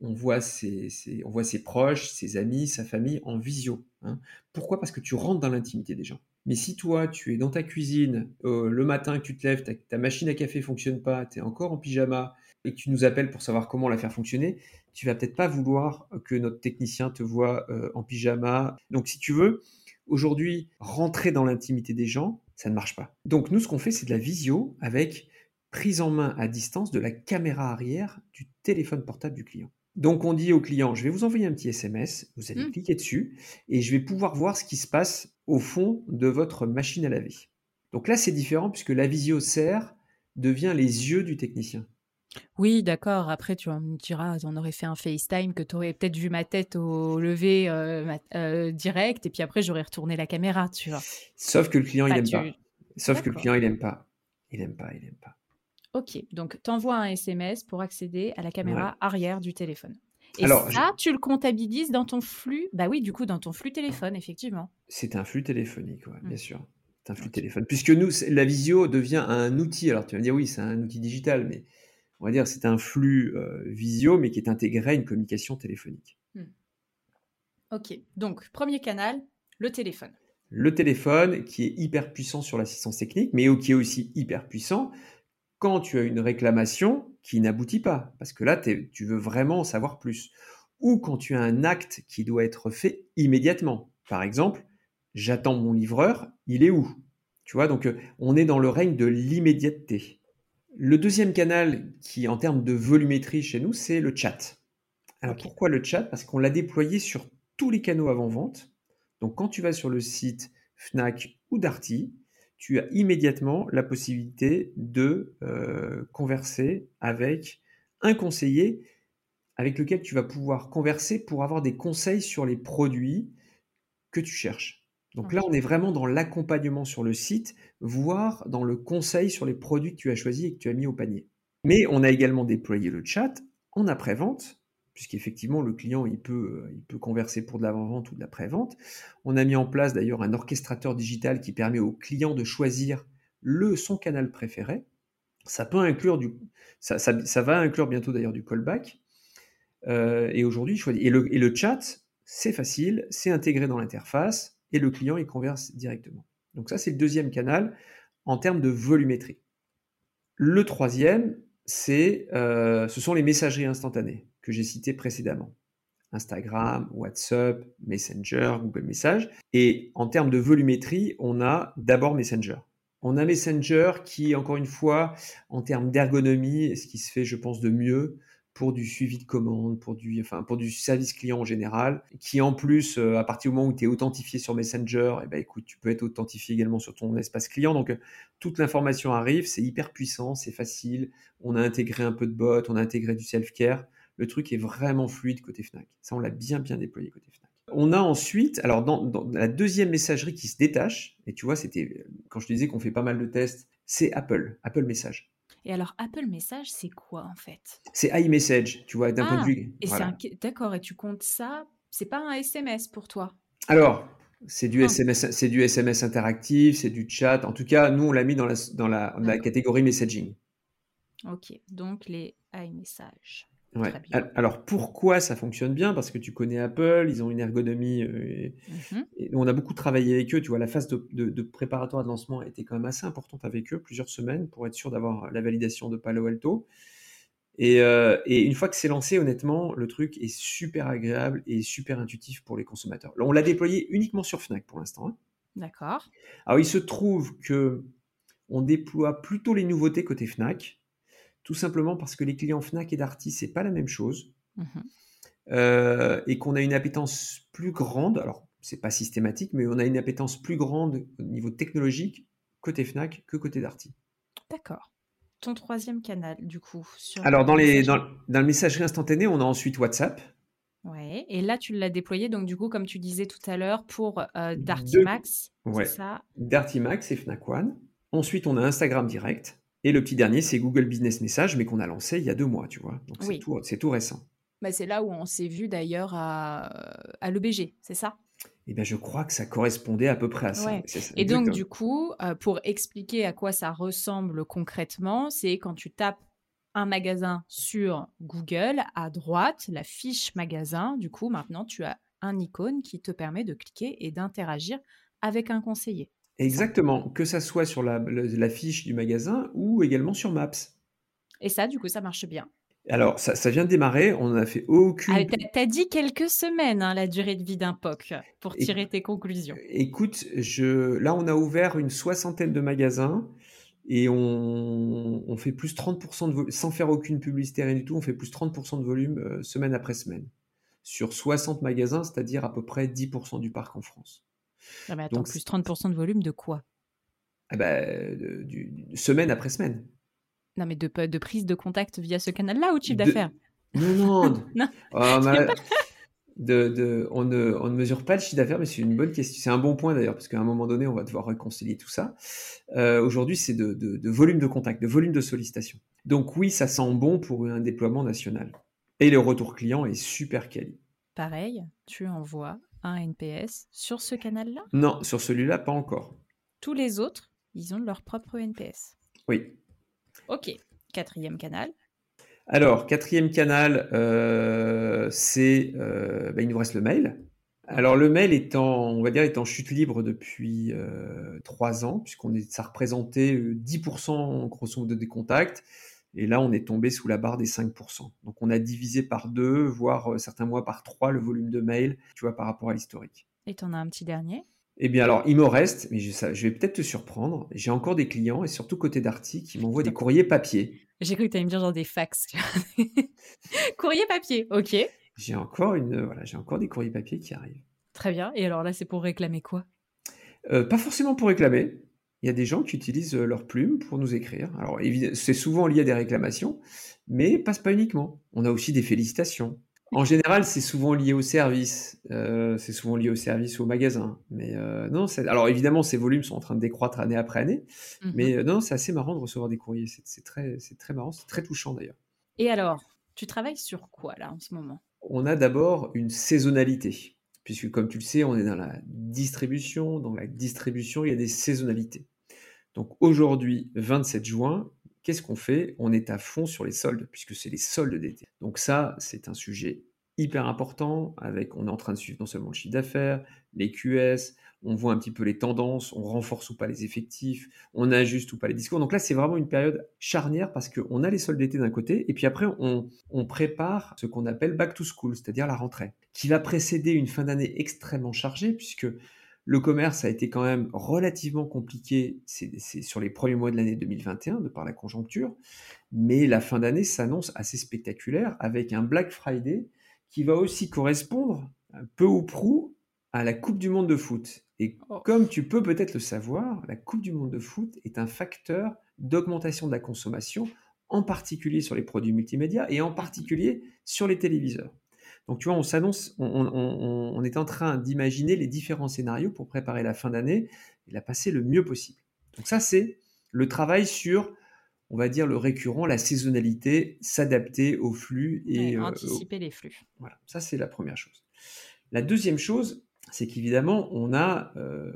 S2: On voit ses, on voit ses proches, ses amis, sa famille en visio. Hein. Pourquoi? Parce que tu rentres dans l'intimité des gens. Mais si toi, tu es dans ta cuisine, euh, le matin que tu te lèves, ta, machine à café fonctionne pas, tu es encore en pyjama et que tu nous appelles pour savoir comment la faire fonctionner, tu vas peut-être pas vouloir que notre technicien te voit euh, en pyjama. Donc si tu veux, aujourd'hui, rentrer dans l'intimité des gens, ça ne marche pas. Donc nous, ce qu'on fait, c'est de la visio avec prise en main à distance de la caméra arrière du téléphone portable du client. Donc on dit au client, je vais vous envoyer un petit SMS, vous allez mmh. cliquer dessus, et je vais pouvoir voir ce qui se passe au fond de votre machine à laver. Donc là c'est différent puisque la visio sert devient les yeux du technicien.
S1: Oui, d'accord. Après, tu me diras, on aurait fait un FaceTime que tu aurais peut-être vu ma tête au lever euh, euh, direct, et puis après, j'aurais retourné la caméra, tu vois.
S2: Sauf que le client, il n'aime pas. Sauf que le client, il n'aime pas. Il n'aime pas, il n'aime pas.
S1: Ok, donc tu envoies un SMS pour accéder à la caméra arrière du téléphone. Et ça, tu le comptabilises dans ton flux Bah oui, du coup, dans ton flux téléphone, effectivement.
S2: C'est un flux téléphonique, bien mmh. sûr. C'est un flux téléphone. Puisque nous, la visio devient un outil. Alors tu vas me dire, oui, c'est un outil digital, mais on va dire c'est un flux euh, visio, mais qui est intégré à une communication téléphonique. Mmh.
S1: Ok, donc premier canal, le téléphone.
S2: Le téléphone qui est hyper puissant sur l'assistance technique, mais qui est aussi hyper puissant quand tu as une réclamation qui n'aboutit pas, parce que là, tu veux vraiment en savoir plus, ou quand tu as un acte qui doit être fait immédiatement. Par exemple, j'attends mon livreur, il est où? Tu vois, donc euh, on est dans le règne de l'immédiateté. Le deuxième canal qui, en termes de volumétrie chez nous, c'est le chat. Alors pourquoi le chat? Parce qu'on l'a déployé sur tous les canaux avant-vente. Donc quand tu vas sur le site Fnac ou Darty, tu as immédiatement la possibilité de euh, converser avec un conseiller avec lequel tu vas pouvoir converser pour avoir des conseils sur les produits que tu cherches. Donc là, on est vraiment dans l'accompagnement sur le site, voire dans le conseil sur les produits que tu as choisis et que tu as mis au panier. Mais on a également déployé le chat en après-vente, puisqu'effectivement, le client, il peut, il peut converser pour de l'avant-vente ou de l'après-vente. On a mis en place d'ailleurs un orchestrateur digital qui permet au client de choisir le, son canal préféré. Ça peut inclure du, ça, ça, va inclure bientôt d'ailleurs du callback. Euh, et aujourd'hui, et le, et le chat, c'est facile, c'est intégré dans l'interface et le client il converse directement. Donc ça, c'est le deuxième canal en termes de volumétrie. Le troisième, c'est, euh, ce sont les messageries instantanées que j'ai citées précédemment. Instagram, WhatsApp, Messenger, Google Messages. Et en termes de volumétrie, on a d'abord Messenger. On a Messenger qui, encore une fois, en termes d'ergonomie, ce qui se fait, je pense, de mieux pour du suivi de commande, pour du, enfin, pour du service client en général, qui en plus, euh, à partir du moment où tu es authentifié sur Messenger, eh ben, écoute, tu peux être authentifié également sur ton espace client. Donc, toute l'information arrive, c'est hyper puissant, c'est facile. On a intégré un peu de bot, on a intégré du self-care. Le truc est vraiment fluide côté Fnac. Ça, on l'a bien, bien déployé côté Fnac. On a ensuite, alors dans, la deuxième messagerie qui se détache, et tu vois, c'était quand je te disais qu'on fait pas mal de tests, c'est Apple, Apple Message.
S1: Et alors, Apple Message, c'est quoi en fait?
S2: C'est iMessage, tu vois, d'un point de
S1: Ah,
S2: vue.
S1: Et
S2: voilà.
S1: c'est un... D'accord, et tu comptes ça, c'est pas un SMS pour toi?
S2: Alors, c'est du
S1: Ah.
S2: SMS, c'est du SMS interactif, c'est du chat. En tout cas, nous, on l'a mis dans la, dans la, catégorie messaging.
S1: Ok, donc les iMessage.
S2: Ouais. Alors, pourquoi ça fonctionne bien? Parce que tu connais Apple, ils ont une ergonomie. euh, et- et on a beaucoup travaillé avec eux. Tu vois, la phase de, de- de préparatoire de lancement a été quand même assez importante avec eux, plusieurs semaines, pour être sûr d'avoir la validation de Palo Alto. Et, euh, et une fois que c'est lancé, honnêtement, le truc est super agréable et super intuitif pour les consommateurs. On l'a déployé uniquement sur Fnac pour l'instant. hein.
S1: D'accord.
S2: Alors, il se trouve que on déploie plutôt les nouveautés côté Fnac, tout simplement parce que les clients Fnac et Darty, c'est pas la même chose,
S1: Mhm.
S2: euh, et qu'on a une appétence plus grande. Alors, c'est pas systématique, mais on a une appétence plus grande au niveau technologique côté Fnac que côté Darty.
S1: D'accord. Ton troisième canal, du coup. Sur
S2: Alors, dans, les,
S1: messagerie.
S2: dans, dans le messagerie instantanée, on a ensuite WhatsApp.
S1: Ouais. Et là, tu l'as déployé, donc du coup, comme tu disais tout à l'heure, pour euh, Darty Max.
S2: Ouais.
S1: C'est ça?
S2: Darty Max et Fnac One. Ensuite, on a Instagram Direct. Et le petit dernier, c'est Google Business Message, mais qu'on a lancé il y a deux mois, tu vois. Donc, c'est
S1: Oui.
S2: tout, c'est tout récent.
S1: bah, C'est là où on s'est vu d'ailleurs à, à l'EBG, c'est ça?
S2: Eh bien, je crois que ça correspondait à peu près à ça.
S1: Ouais.
S2: C'est ça,
S1: Et donc, du coup, euh, pour expliquer à quoi ça ressemble concrètement, c'est quand tu tapes un magasin sur Google, à droite, la fiche magasin, du coup, maintenant, tu as un icône qui te permet de cliquer et d'interagir avec un conseiller.
S2: Exactement, que ça soit sur la, le- la fiche du magasin ou également sur Maps.
S1: Et ça, du coup, ça marche bien.
S2: Alors, ça, ça vient de démarrer, on n'a fait aucune...
S1: Ah, t'as- T'as dit quelques semaines, hein, la durée de vie d'un POC, pour
S2: Et-
S1: tirer tes conclusions.
S2: Écoute, je, là, on a ouvert une soixantaine de magasins et on, on fait plus 30% de volume, sans faire aucune publicité, rien du tout, on fait plus 30% de volume euh, semaine après semaine. Sur 60 magasins, c'est-à-dire à peu près 10% du parc en France.
S1: Ah, mais attends,
S2: Donc,
S1: plus 30% de volume de quoi?
S2: Ah bah, de- semaine après semaine.
S1: Non, mais de, de prise de contact via ce canal-là ou de chiffre d'affaires?
S2: Non, non.
S1: Non,
S2: Oh, de- de- on, ne, on ne mesure pas le chiffre d'affaires, mais c'est une bonne question. C'est un bon point d'ailleurs, parce qu'à un moment donné, on va devoir réconcilier tout ça. Euh, Aujourd'hui, c'est de, de- de volume de contact, de volume de sollicitation. Donc oui, ça sent bon pour un déploiement national. Et le retour client est super quali.
S1: Pareil, tu envoies un NPS sur ce canal-là?
S2: Non, sur celui-là, pas encore.
S1: Tous les autres, ils ont leur propre NPS.
S2: Oui.
S1: Ok, quatrième canal.
S2: Alors, quatrième canal, euh, c'est, euh, bah, il nous reste le mail. Alors, le mail est en, on va dire, est en chute libre depuis euh, trois ans, puisqu'on est, ça représentait euh, 10% grosso modo des contacts. Et là, on est tombé sous la barre des 5%. Donc, on a divisé par deux, voire euh, certains mois par trois, le volume de mail, tu vois, par rapport à l'historique.
S1: Et t'en as un petit dernier?
S2: Eh bien, alors, il me reste, mais je, ça- je vais peut-être te surprendre, j'ai encore des clients, et surtout côté Darty, qui m'envoient des courriers papier.
S1: J'ai cru que t'allais me dire genre des fax. Courrier papier, ok.
S2: J'ai encore, une, voilà, j'ai encore des courriers papier qui arrivent.
S1: Très bien. Et alors là, c'est pour réclamer quoi?
S2: Euh, pas forcément pour réclamer. Il y a des gens qui utilisent euh, leur plume pour nous écrire. Alors, c'est souvent lié à des réclamations, mais passe pas uniquement. On a aussi des félicitations. En général, c'est souvent lié au service. Euh, c'est souvent lié au service ou au magasin. Mais euh, non, alors évidemment, ces volumes sont en train de décroître année après année. Mmh mais euh, non, c'est assez marrant de recevoir des courriers. C'est très, très marrant, c'est très touchant d'ailleurs.
S1: Et alors, tu travailles sur quoi là en ce moment?
S2: On a d'abord une saisonnalité. Puisque comme tu le sais, on est dans la distribution. Dans la distribution, il y a des saisonnalités. Donc aujourd'hui, 27 juin, qu'est-ce qu'on fait? On est à fond sur les soldes, puisque c'est les soldes d'été. Donc ça, c'est un sujet hyper important, avec, on est en train de suivre non seulement le chiffre d'affaires, les QS, on voit un petit peu les tendances, on renforce ou pas les effectifs, on ajuste ou pas les discours. Donc là, c'est vraiment une période charnière parce qu'on a les soldes d'été d'un côté, et puis après, on, prépare ce qu'on appelle back to school, c'est-à-dire la rentrée, qui va précéder une fin d'année extrêmement chargée, puisque le commerce a été quand même relativement compliqué sur les premiers mois de l'année 2021 de par la conjoncture, mais la fin d'année s'annonce assez spectaculaire avec un Black Friday qui va aussi correspondre peu ou prou à la Coupe du Monde de foot. Et oh. comme tu peux peut-être le savoir, la Coupe du Monde de foot est un facteur d'augmentation de la consommation, en particulier sur les produits multimédia et en particulier sur les téléviseurs. Donc, tu vois, on s'annonce, on, est en train d'imaginer les différents scénarios pour préparer la fin d'année et la passer le mieux possible. Donc, ça, c'est le travail sur, on va dire, le récurrent, la saisonnalité, s'adapter au flux
S1: et. Euh, anticiper les flux.
S2: Voilà, ça, c'est la première chose. La deuxième chose, c'est qu'évidemment, on a euh,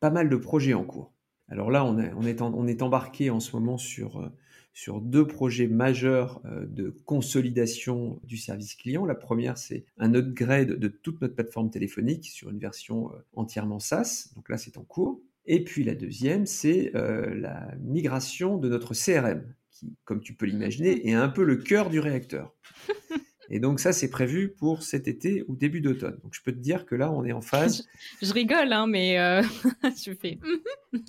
S2: pas mal de projets en cours. Alors là, on, est, on est embarqué en ce moment sur euh, sur deux projets majeurs euh, de consolidation du service client. La première, c'est un upgrade de toute notre plateforme téléphonique sur une version entièrement SaaS. Donc là, c'est en cours. Et puis la deuxième, c'est la migration de notre CRM, qui, comme tu peux l'imaginer, est un peu le cœur du réacteur. Et donc ça, c'est prévu pour cet été ou début d'automne. Donc je peux te dire que là, on est en phase.
S1: Je, rigole, hein, mais euh, je fais.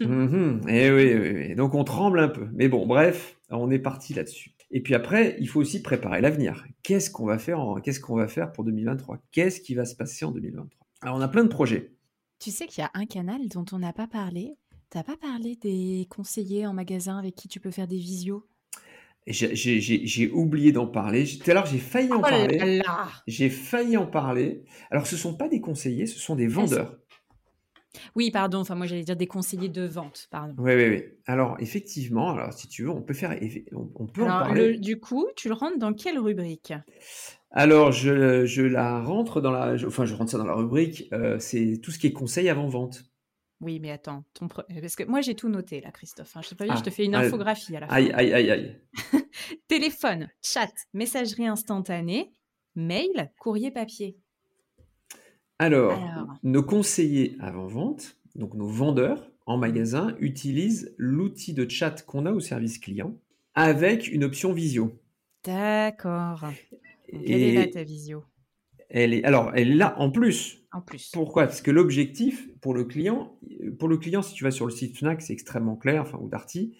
S2: Mhm. et eh oui, oui, oui, donc on tremble un peu. Mais bon, bref, on est parti là-dessus. Et puis après, il faut aussi préparer l'avenir. Qu'est-ce qu'on va faire Qu'est-ce qu'on va faire pour 2023 Qu'est-ce qui va se passer en 2023 Alors on a plein de projets.
S1: Tu sais qu'il y a un canal dont on n'a pas parlé. Tu n'as pas parlé des conseillers en magasin avec qui tu peux faire des visios?
S2: J'ai oublié d'en parler. Tout à l'heure, j'ai failli en oh parler. J'ai failli en parler. Alors, ce ne sont pas des conseillers, ce sont des vendeurs.
S1: Oui, pardon. Enfin, moi, j'allais dire des conseillers de vente. Pardon.
S2: Oui, oui, oui. Alors, effectivement, alors si tu veux, on peut faire, on, peut en parler.
S1: du coup, tu le rentres dans quelle rubrique?
S2: Alors, je, je, la rentre dans la, enfin, je rentre ça dans la rubrique. Euh, c'est tout ce qui est conseil avant vente.
S1: Oui, mais attends, ton parce que moi j'ai tout noté là, Christophe. Hein. Je, te je te fais une infographie à la
S2: fin. Aïe, aïe, aïe, aïe.
S1: Téléphone, chat, messagerie instantanée, mail, courrier papier.
S2: Alors, nos conseillers avant-vente, donc nos vendeurs en magasin, utilisent l'outil de chat qu'on a au service client avec une option visio.
S1: D'accord. Quelle est là ta visio?
S2: Elle est, alors, elle est là en plus.
S1: En plus.
S2: Pourquoi? Parce que l'objectif pour le client, pour le client, si tu vas sur le site Fnac, c'est extrêmement clair, enfin, ou Darty,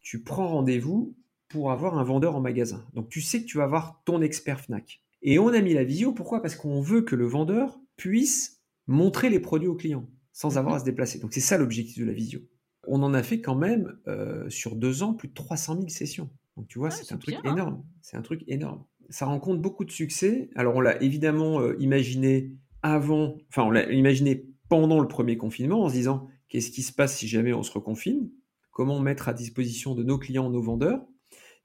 S2: tu prends rendez-vous pour avoir un vendeur en magasin. Donc, tu sais que tu vas avoir ton expert Fnac. Et on a mis la visio, pourquoi? Parce qu'on veut que le vendeur puisse montrer les produits au client sans avoir à se déplacer. Donc, c'est ça l'objectif de la visio. On en a fait quand même euh, sur deux ans plus de 300 000 sessions. Donc, tu vois, ah, c'est un truc énorme. C'est un truc énorme ça rencontre beaucoup de succès. Alors, on l'a évidemment euh, imaginé avant, enfin, on l'a imaginé pendant le premier confinement en se disant qu'est-ce qui se passe si jamais on se reconfine? Comment mettre à disposition de nos clients nos vendeurs?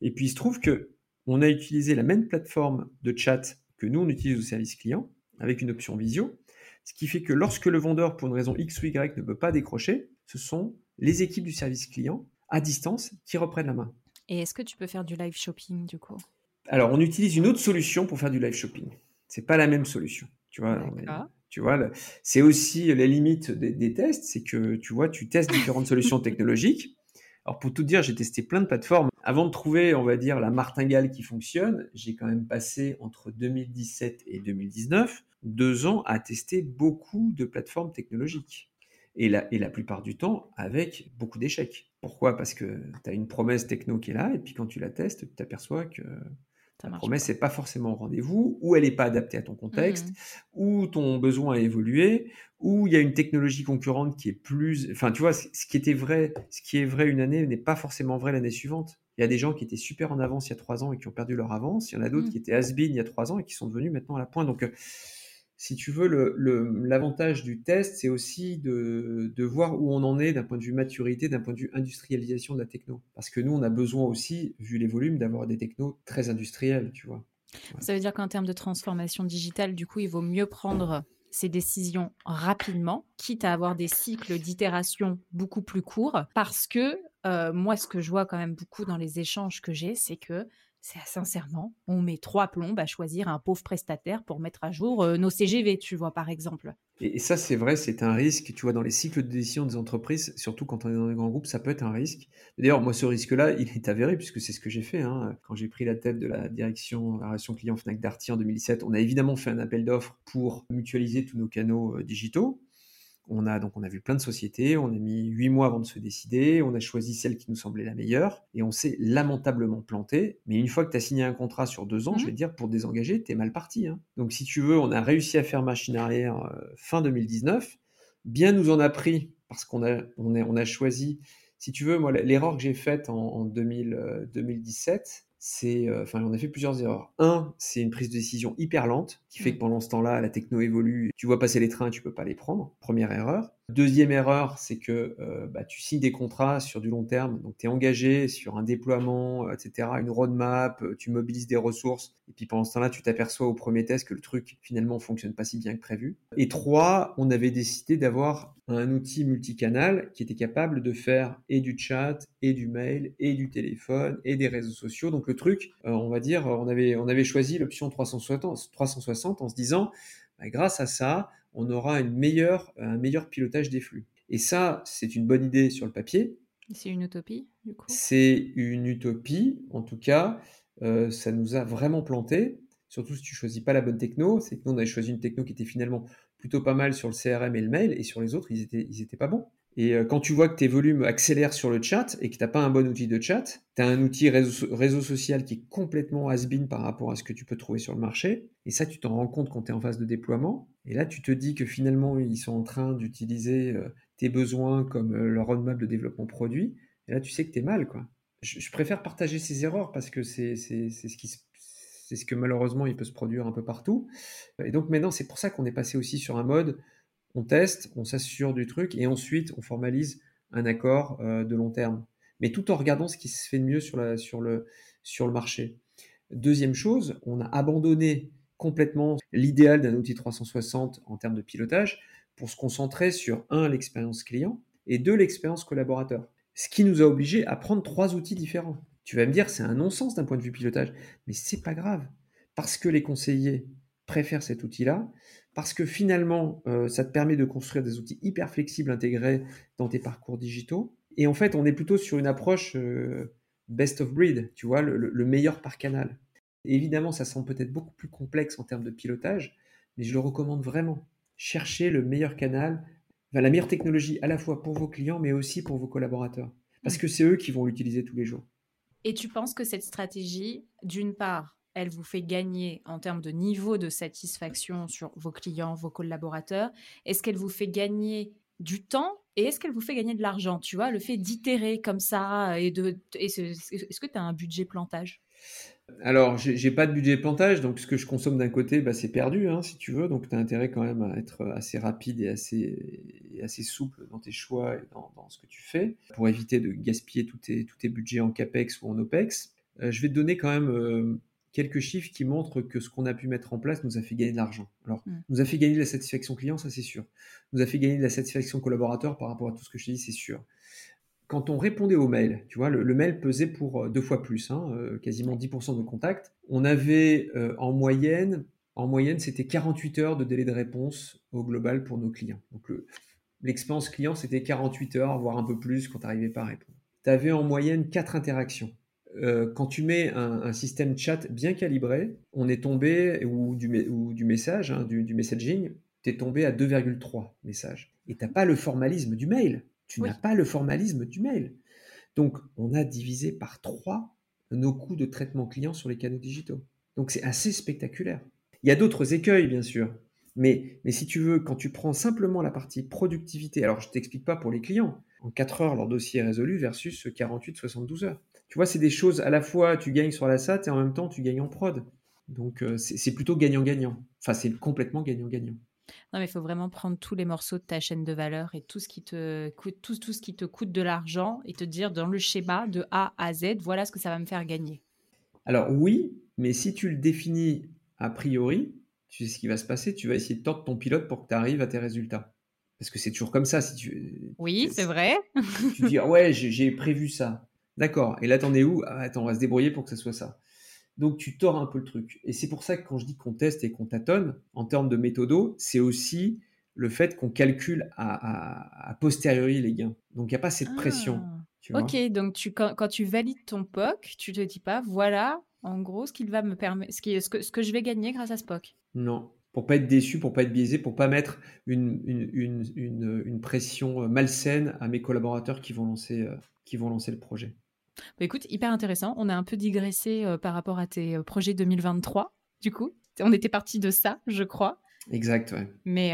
S2: Et puis, il se trouve que on a utilisé la même plateforme de chat que nous, on utilise au service client avec une option visio. Ce qui fait que lorsque le vendeur, pour une raison X ou Y, ne peut pas décrocher, ce sont les équipes du service client à distance qui reprennent la main.
S1: Et est-ce que tu peux faire du live shopping du coup?
S2: Alors, on utilise une autre solution pour faire du live shopping. C'est pas la même solution. Tu vois, tu vois, c'est aussi les limites des, tests, c'est que tu vois, tu testes différentes solutions technologiques. Alors pour tout dire, j'ai testé plein de plateformes. Avant de trouver, on va dire, la martingale qui fonctionne, j'ai quand même passé entre 2017 et 2019 deux ans à tester beaucoup de plateformes technologiques. Et la, et la plupart du temps avec beaucoup d'échecs. Pourquoi? Parce que tu as une promesse techno qui est là, et puis quand tu la testes, tu t'aperçois que La promesse n'est pas forcément au rendez-vous, ou elle n'est pas adaptée à ton contexte, mmh. ou ton besoin a évolué, ou il y a une technologie concurrente qui est plus. Enfin, tu vois, ce qui était vrai, ce qui est vrai une année n'est pas forcément vrai l'année suivante. Il y a des gens qui étaient super en avance il y a trois ans et qui ont perdu leur avance. Il y en a d'autres mmh. qui étaient has-been il y a trois ans et qui sont devenus maintenant à la pointe. Donc, euh, si tu veux, l'avantage du test, c'est aussi de, voir où on en est d'un point de vue maturité, d'un point de vue industrialisation de la techno. Parce que nous, on a besoin aussi, vu les volumes, d'avoir des technos très industriels, tu vois.
S1: Ça veut dire qu'en termes de transformation digitale, du coup, il vaut mieux prendre ces décisions rapidement, quitte à avoir des cycles d'itération beaucoup plus courts, parce que euh, moi, ce que je vois quand même beaucoup dans les échanges que j'ai, c'est que c'est sincèrement, on met trois plombes à choisir un pauvre prestataire pour mettre à jour euh, nos CGV, tu vois, par exemple.
S2: Et, ça, c'est vrai, c'est un risque, tu vois, dans les cycles de décision des entreprises, surtout quand on est dans les grands groupes, ça peut être un risque. D'ailleurs, moi, ce risque-là, il est avéré, puisque c'est ce que j'ai fait. Hein. Quand j'ai pris la tête de la direction la relation client Fnac Darty en 2017, on a évidemment fait un appel d'offres pour mutualiser tous nos canaux euh, digitaux. On a donc on a vu plein de sociétés, on a mis huit mois avant de se décider, on a choisi celle qui nous semblait la meilleure et on s'est lamentablement planté. Mais une fois que tu as signé un contrat sur deux ans, je mmh. vais te dire pour désengager, t'es mal parti. Hein. Donc si tu veux, on a réussi à faire machine arrière euh, fin 2019. Bien nous en a pris parce qu'on a on, on a choisi. Si tu veux, moi l'erreur que j'ai faite en, 2017, c'est, euh, enfin, on a fait plusieurs erreurs. Un, c'est une prise de décision hyper lente, qui fait que mmh. pendant ce temps-là, la techno évolue, tu vois passer les trains, tu peux pas les prendre. Première erreur. Deuxième erreur, c'est que euh, bah, tu signes des contrats sur du long terme, donc tu es engagé sur un déploiement, euh, etc., une roadmap, tu mobilises des ressources, et puis pendant ce temps-là, tu t'aperçois au premier test que le truc finalement fonctionne pas si bien que prévu. Et trois, on avait décidé d'avoir un outil multicanal qui était capable de faire et du chat, et du mail, et du téléphone, et des réseaux sociaux. Donc le truc, on va dire, on avait, on avait choisi l'option 360, 360 en se disant, bah, grâce à ça, on aura une meilleure, un meilleur pilotage des flux. Et ça, c'est une bonne idée sur le papier.
S1: C'est une utopie, du coup?
S2: C'est une utopie, en tout cas, euh, ça nous a vraiment planté, surtout si tu choisis pas la bonne techno. C'est que nous, on avait choisi une techno qui était finalement plutôt pas mal sur le CRM et le mail, et sur les autres, ils étaient, ils étaient pas bons. Et euh, quand tu vois que tes volumes accélèrent sur le chat et que tu n'as pas un bon outil de chat, tu as un outil réseau, social qui est complètement has-been par rapport à ce que tu peux trouver sur le marché. Et ça, tu t'en rends compte quand tu es en phase de déploiement. Et là, tu te dis que finalement, ils sont en train d'utiliser euh, tes besoins comme euh, leur roadmap de développement produit. Et là, tu sais que tu es mal. Quoi. Je, préfère partager ces erreurs parce que c'est ce qui c'est ce que malheureusement il peut se produire un peu partout. Et donc maintenant, c'est pour ça qu'on est passé aussi sur un mode on teste, on s'assure du truc et ensuite on formalise un accord euh, de long terme. Mais tout en regardant ce qui se fait de mieux sur, le marché. Deuxième chose, on a abandonné complètement l'idéal d'un outil 360 en termes de pilotage pour se concentrer sur un, l'expérience client et deux, l'expérience collaborateur. Ce qui nous a obligés à prendre trois outils différents. Tu vas me dire, c'est un non-sens d'un point de vue pilotage, mais c'est pas grave parce que les conseillers préfèrent cet outil-là, parce que finalement, euh, ça te permet de construire des outils hyper flexibles intégrés dans tes parcours digitaux. Et en fait, on est plutôt sur une approche euh, best of breed, tu vois, le, meilleur par canal. évidemment, ça semble peut-être beaucoup plus complexe en termes de pilotage, mais je le recommande vraiment. Cherchez le meilleur canal, la meilleure technologie à la fois pour vos clients, mais aussi pour vos collaborateurs. Parce que c'est eux qui vont l'utiliser tous les jours.
S1: Et tu penses que cette stratégie, d'une part, elle vous fait gagner en termes de niveau de satisfaction sur vos clients, vos collaborateurs Est-ce qu'elle vous fait gagner du temps et est-ce qu'elle vous fait gagner de l'argent? Tu vois, le fait d'itérer comme ça et de. Est-ce que tu as un budget plantage?
S2: Alors, j'ai pas de budget plantage, donc ce que je consomme d'un côté, bah, c'est perdu, hein, si tu veux. Donc, tu as intérêt quand même à être assez rapide et assez, assez souple dans tes choix et dans, ce que tu fais, pour éviter de gaspiller tous tes, tous tes budgets en CAPEX ou en OPEX. Euh, je vais te donner quand même euh, quelques chiffres qui montrent que ce qu'on a pu mettre en place nous a fait gagner de l'argent. Alors, mm. nous a fait gagner de la satisfaction client, ça c'est sûr. Nous a fait gagner de la satisfaction collaborateur par rapport à tout ce que je t'ai dit, c'est sûr. Quand on répondait aux mails, tu vois, le, mail pesait pour euh, deux fois plus, hein, euh, quasiment 10% de contacts. On avait euh, en moyenne, en moyenne, c'était 48 heures de délai de réponse au global pour nos clients. Donc, l'expérience client, c'était 48 heures, voire un peu plus quand tu n'arrivais pas à répondre. Tu avais en moyenne 4 interactions. Euh, quand tu mets un, système chat bien calibré, on est tombé, ou du, ou du message, hein, du, messaging, tu es tombé à 2,3 messages. Et tu n'as pas le formalisme du mail. Tu n'as pas le formalisme du mail. Donc, on a divisé par 3 nos coûts de traitement client sur les canaux digitaux. Donc c'est assez spectaculaire. Il y a d'autres écueils, bien sûr. Mais, mais si tu veux, quand tu prends simplement la partie productivité, alors je ne t'explique pas pour les clients, en 4 heures, leur dossier est résolu versus 48-72 heures. Tu vois, c'est des choses, à la fois, tu gagnes sur la SAT et en même temps, tu gagnes en prod. Donc, euh, c'est plutôt gagnant-gagnant. Enfin, c'est complètement gagnant-gagnant.
S1: Non, mais il faut vraiment prendre tous les morceaux de ta chaîne de valeur et tout ce qui te coûte, tout, tout ce qui te coûte de l'argent et te dire dans le schéma de A à Z, voilà ce que ça va me faire gagner.
S2: Alors oui, mais si tu le définis a priori, tu sais ce qui va se passer, tu vas essayer de tordre ton pilote pour que tu arrives à tes résultats. Parce que c'est toujours comme ça. Si tu,
S1: oui, c'est vrai.
S2: tu dis, ah ouais, j'ai prévu ça. D'accord. Et là, t'en es où? Ah, Attends, on va se débrouiller pour que ce soit ça. Donc, tu tords un peu le truc. Et c'est pour ça que quand je dis qu'on teste et qu'on tâtonne, en termes de méthodo, c'est aussi le fait qu'on calcule à, posteriori les gains. Donc, il n'y a pas cette pression.
S1: Ah. ok, donc tu, quand, tu valides ton POC, tu te dis pas, voilà, en gros, ce qu'il va me permettre, ce, qui, ce, que, ce que je vais gagner grâce à ce POC.
S2: Non, pour pas être déçu, pour pas être biaisé, pour pas mettre une, une, une, une pression malsaine à mes collaborateurs qui vont lancer, euh, qui vont lancer le projet.
S1: Bah, écoute, hyper intéressant. On a un peu digressé euh, par rapport à tes projets 2023, du coup. On était parti de ça, je crois.
S2: Exact, ouais.
S1: Mais,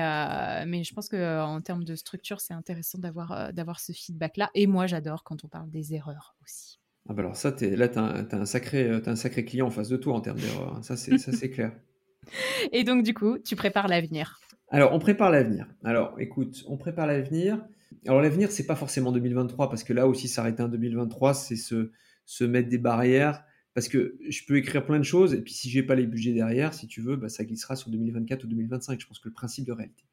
S1: mais je pense qu'en termes de structure, c'est intéressant d'avoir d'avoir ce feedback-là. Et moi, j'adore quand on parle des erreurs aussi.
S2: Ah bah alors ça, es, là, tu as, un sacré, as un sacré client en face de toi en termes d'erreurs. Hein. Ça, c'est clair.
S1: Et donc, du coup, tu prépares l'avenir.
S2: Alors, on prépare l'avenir. Alors, écoute, on prépare l'avenir. Alors, l'avenir, c'est pas forcément 2023, parce que là aussi, s'arrêter en 2023, c'est se, se mettre des barrières. Parce que je peux écrire plein de choses, et puis si j'ai pas les budgets derrière, si tu veux, bah, ça glissera sur 2024 ou 2025. Je pense que le principe de réalité.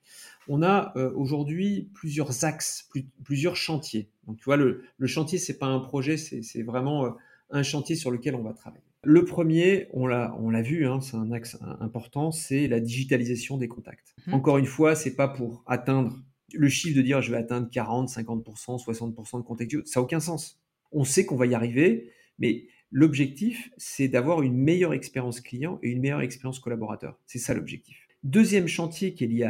S2: On a euh, aujourd'hui plusieurs axes, plusieurs chantiers. Donc, tu vois, le, le chantier, c'est pas un projet, c'est vraiment euh, un chantier sur lequel on va travailler. Le premier, on l'a, on l'a vu, hein, c'est un axe important, c'est la digitalisation des contacts. Mhm. Encore une fois, c'est pas pour atteindre le chiffre de dire je vais atteindre 40, 50%, 60% de contacts, ça n'a aucun sens. On sait qu'on va y arriver, mais l'objectif, c'est d'avoir une meilleure expérience client et une meilleure expérience collaborateur. C'est ça l'objectif. Deuxième chantier qui est lié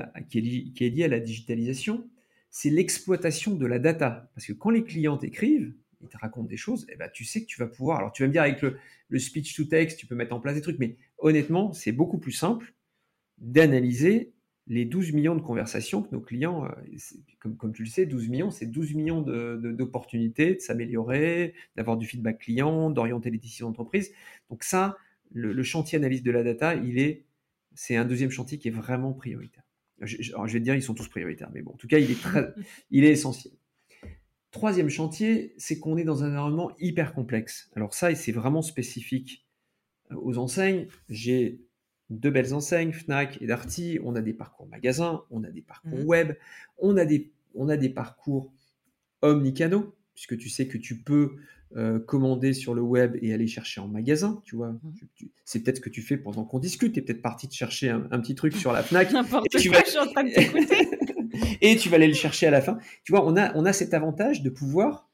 S2: à, la digitalisation, c'est l'exploitation de la data. Parce que quand les clients écrivent, il te raconte des choses, eh ben, tu sais que tu vas pouvoir. Alors, tu vas me dire avec le, speech to text, tu peux mettre en place des trucs, mais honnêtement, c'est beaucoup plus simple d'analyser les 12 millions de conversations que nos clients, euh, comme, comme, tu le sais, 12 millions, c'est 12 millions d'opportunités de, de, s'améliorer, d'avoir du feedback client, d'orienter les décisions d'entreprise. Donc ça, le, chantier analyse de la data, il est, c'est un deuxième chantier qui est vraiment prioritaire. Je, je, je, vais te dire, ils sont tous prioritaires, mais bon, en tout cas, il est, très, il est essentiel. Troisième chantier, c'est qu'on est dans un environnement hyper complexe. Alors ça, c'est vraiment spécifique euh, aux enseignes. J'ai deux belles enseignes, Fnac et Darty. On a des parcours magasins, on a des parcours mmh. web, on a des, on a des parcours omnicanaux, puisque tu sais que tu peux euh, commander sur le web et aller chercher en magasin, tu vois. Mmh. c'est peut-être ce que tu fais pendant qu'on discute. Tu es peut-être parti de chercher un, petit truc sur la Fnac.
S1: N'importe quoi, je suis en train de t'écouter.
S2: et tu vas aller le chercher à la fin. Tu vois, on a, on a cet avantage de pouvoir,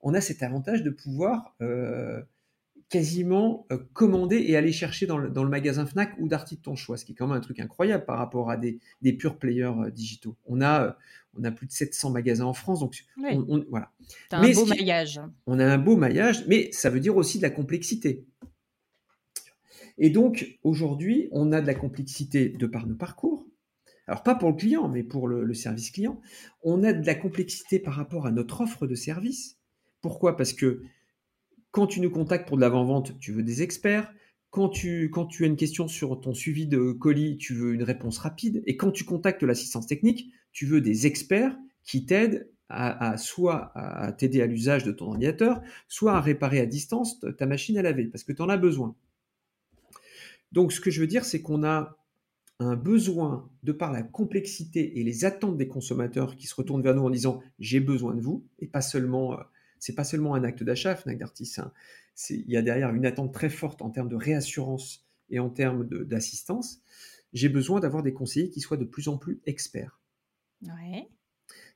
S2: on a cet avantage de pouvoir euh, quasiment euh, commander et aller chercher dans le, dans le magasin Fnac ou Darty de ton choix, ce qui est quand même un truc incroyable par rapport à des, des purs players euh, digitaux. On a, on a plus de 700 magasins en France, donc on, voilà.
S1: un beau maillage.
S2: On a un beau maillage, mais ça veut dire aussi de la complexité. Et donc aujourd'hui, on a de la complexité de par nos parcours, alors pas pour le client, mais pour le, service client, on a de la complexité par rapport à notre offre de service. Pourquoi? Parce que quand tu nous contactes pour de l'avant-vente, tu veux des experts. Quand tu, as une question sur ton suivi de colis, tu veux une réponse rapide. Et quand tu contactes l'assistance technique, tu veux des experts qui t'aident à, soit à t'aider à l'usage de ton ordinateur, soit à réparer à distance ta machine à laver, parce que tu en as besoin. Donc ce que je veux dire, c'est qu'on a un besoin de par la complexité et les attentes des consommateurs qui se retournent vers nous en disant j'ai besoin de vous et pas seulement euh, c'est pas seulement un acte d'achat Fnac Darty il y a derrière une attente très forte en termes de réassurance et en termes d'assistance. J'ai besoin d'avoir des conseillers qui soient de plus en plus experts.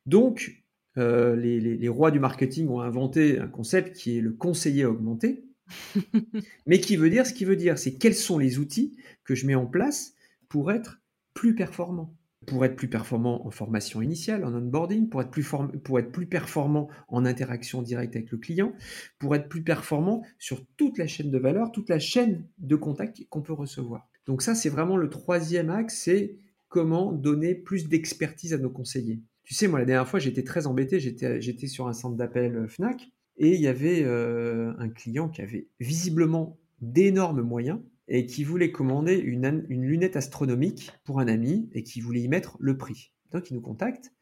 S2: Donc euh, les, les rois du marketing ont inventé un concept qui est le conseiller augmenté mais qui veut dire ce qui veut dire. C'est quels sont les outils que je mets en place pour être plus performant. Pour être plus performant en formation initiale, en onboarding, pour être plus, pour performant en interaction directe avec le client, pour être plus performant sur toute la chaîne de valeur, toute la chaîne de contact qu'on peut recevoir. Donc ça, c'est vraiment le troisième axe, c'est comment donner plus d'expertise à nos conseillers. Tu sais, moi, la dernière fois, j'étais très embêté, j'étais sur un centre d'appel euh, FNAC, et il y avait euh, un client qui avait visiblement d'énormes moyens, et qui voulait commander une, lunette astronomique pour un ami et qui voulait y mettre le prix. Donc il nous contacte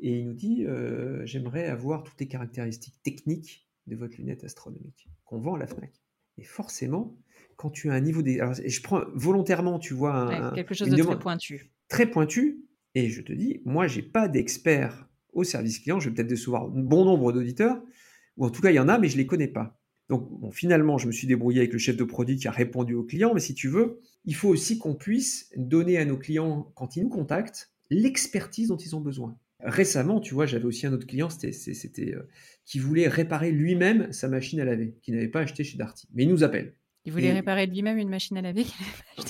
S2: et il nous dit euh, J'aimerais avoir toutes les caractéristiques techniques de votre lunette astronomique qu'on vend à la Fnac. Et forcément, quand tu as un niveau des. et je prends volontairement, tu vois.
S1: quelque chose de très pointu.
S2: Très pointu. Et je te dis Moi, j'ai pas d'expert au service client. Je vais peut-être décevoir un bon nombre d'auditeurs, ou en tout cas, il y en a, mais je les connais pas. Donc finalement, je me suis débrouillé avec le chef de produit qui a répondu aux clients, mais si tu veux, il faut aussi qu'on puisse donner à nos clients, quand ils nous contactent, l'expertise dont ils ont besoin. Récemment, tu vois, j'avais aussi un autre client, c'était euh, qui voulait réparer lui-même sa machine à laver, qui n'avait pas acheté chez Darty. Mais il nous appelle.
S1: Il voulait réparer lui-même une machine à laver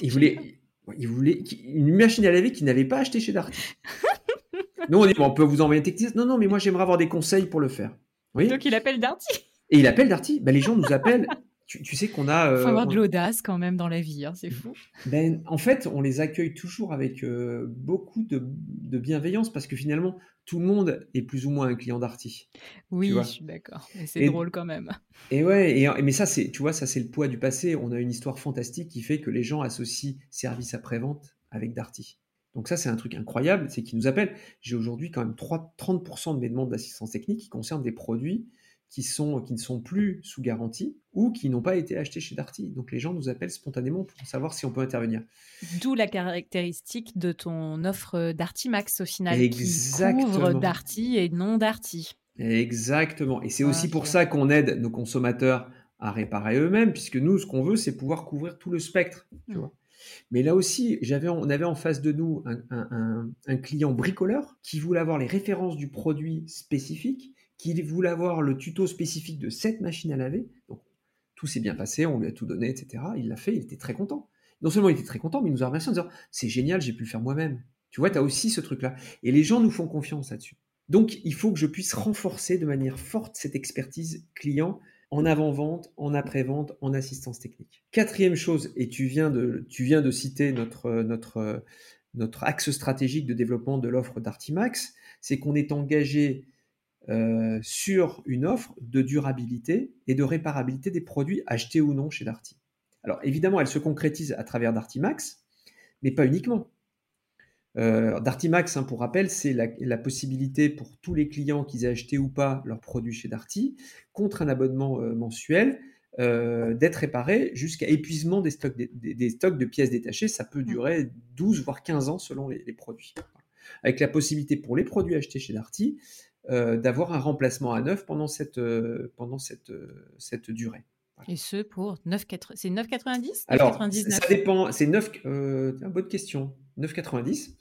S2: Il voulait, il voulait une machine à laver qu'il n'avait pas acheté chez Darty. Nous, on dit, on peut vous envoyer un technicien. Non, non, mais moi, j'aimerais avoir des conseils pour le faire.
S1: Oui Donc, il appelle Darty
S2: et il appelle Darty. Ben, les gens nous appellent. Tu, sais qu'on a.
S1: Il faut avoir euh, de l'audace quand même dans la vie, hein, c'est fou.
S2: Ben, en fait, on les accueille toujours avec euh, beaucoup de, bienveillance parce que finalement, tout le monde est plus ou moins un client Darty.
S1: Oui, je suis d'accord. C'est drôle quand même.
S2: Et ouais, et, mais ça, c'est, tu vois, ça c'est le poids du passé. On a une histoire fantastique qui fait que les gens associent service après-vente avec Darty. Donc ça, c'est un truc incroyable, c'est qu'ils nous appellent. J'ai aujourd'hui quand même 3, 30% de mes demandes d'assistance technique qui concernent des produits qui, sont, qui ne sont plus sous garantie ou qui n'ont pas été achetés chez Darty. Donc les gens nous appellent spontanément pour savoir si on peut intervenir.
S1: D'où la caractéristique de ton offre Darty Max au final, Exactement. qui couvre Darty et non Darty.
S2: Exactement. Et c'est aussi pour ça qu'on aide nos consommateurs à réparer eux-mêmes, puisque nous, ce qu'on veut, c'est pouvoir couvrir tout le spectre. Tu mmh. vois. Mais là aussi, j'avais, on avait en face de nous un, un, client bricoleur qui voulait avoir les références du produit spécifique qu'il voulait avoir le tuto spécifique de cette machine à laver. Donc, tout s'est bien passé, on lui a tout donné, etc. Il l'a fait, il était très content. Non seulement il était très content, mais il nous a remercié en disant C'est génial, j'ai pu le faire moi-même. Tu vois, tu as aussi ce truc-là. Et les gens nous font confiance là-dessus. Donc, il faut que je puisse renforcer de manière forte cette expertise client en avant-vente, en après-vente, en assistance technique. Quatrième chose, et tu viens de, citer notre axe stratégique de développement de l'offre d'Artimax, c'est qu'on est engagé euh, sur une offre de durabilité et de réparabilité des produits achetés ou non chez Darty. Alors évidemment, elle se concrétise à travers Darty Max, mais pas uniquement. Euh, Darty Max, hein, pour rappel, c'est la, possibilité pour tous les clients qui aient acheté ou pas leurs produits chez Darty, contre un abonnement euh, mensuel, d'être réparés jusqu'à épuisement des stocks, des, stocks de pièces détachées. Ça peut durer 12 voire 15 ans selon les, les produits. Avec la possibilité pour les produits achetés chez Darty d'avoir un remplacement à neuf pendant cette, euh, pendant cette, euh, cette durée.
S1: Et ce pour 9,90 C'est 9,90
S2: Alors, ça dépend. C'est 9. bonne question. 9,90.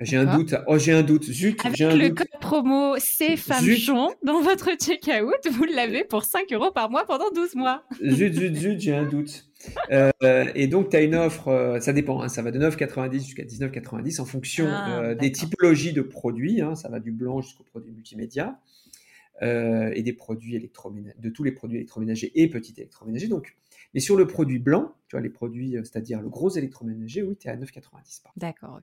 S2: J'ai un doute. Oh, j'ai un doute. Zut,
S1: Avec
S2: un
S1: le code promo C'est Famchon dans votre checkout, vous l'avez pour 5 euros par mois pendant 12 mois.
S2: Zut, zut, zut, j'ai un doute. Euh, et donc, tu as une offre, euh, ça dépend, hein, ça va de 9,90 jusqu'à 19,90 en fonction ah, euh, des typologies de produits. Hein, ça va du blanc jusqu'aux produits multimédia et des produits électroménagers, de tous les produits électroménagers et petits électroménagers. Donc, mais sur le produit blanc, tu vois, les produits, c'est-à-dire le gros électroménager, oui, tu es à 9,90.
S1: D'accord.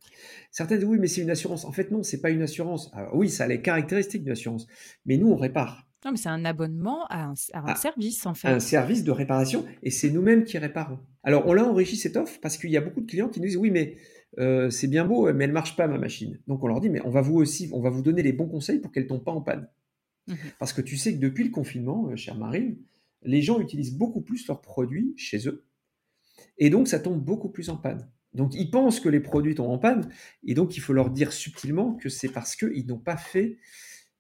S2: Certains disent oui, mais c'est une assurance. En fait, non, c'est pas une assurance. oui, ça a les caractéristiques d'une assurance, mais nous, on répare.
S1: Non, mais c'est un abonnement à un, ah, service, en fait.
S2: Un service de réparation, et c'est nous-mêmes qui réparons. Alors, on l'a enrichi cette offre parce qu'il y a beaucoup de clients qui nous disent oui, mais euh, c'est bien beau, mais elle marche pas ma machine. Donc, on leur dit mais on va vous aussi, on va vous donner les bons conseils pour qu'elle tombe pas en panne. Mmh parce que tu sais que depuis le confinement, euh, chère Marine, les gens utilisent beaucoup plus leurs produits chez eux, et donc ça tombe beaucoup plus en panne. Donc ils pensent que les produits tombent en panne, et donc il faut leur dire subtilement que c'est parce qu'ils n'ont pas fait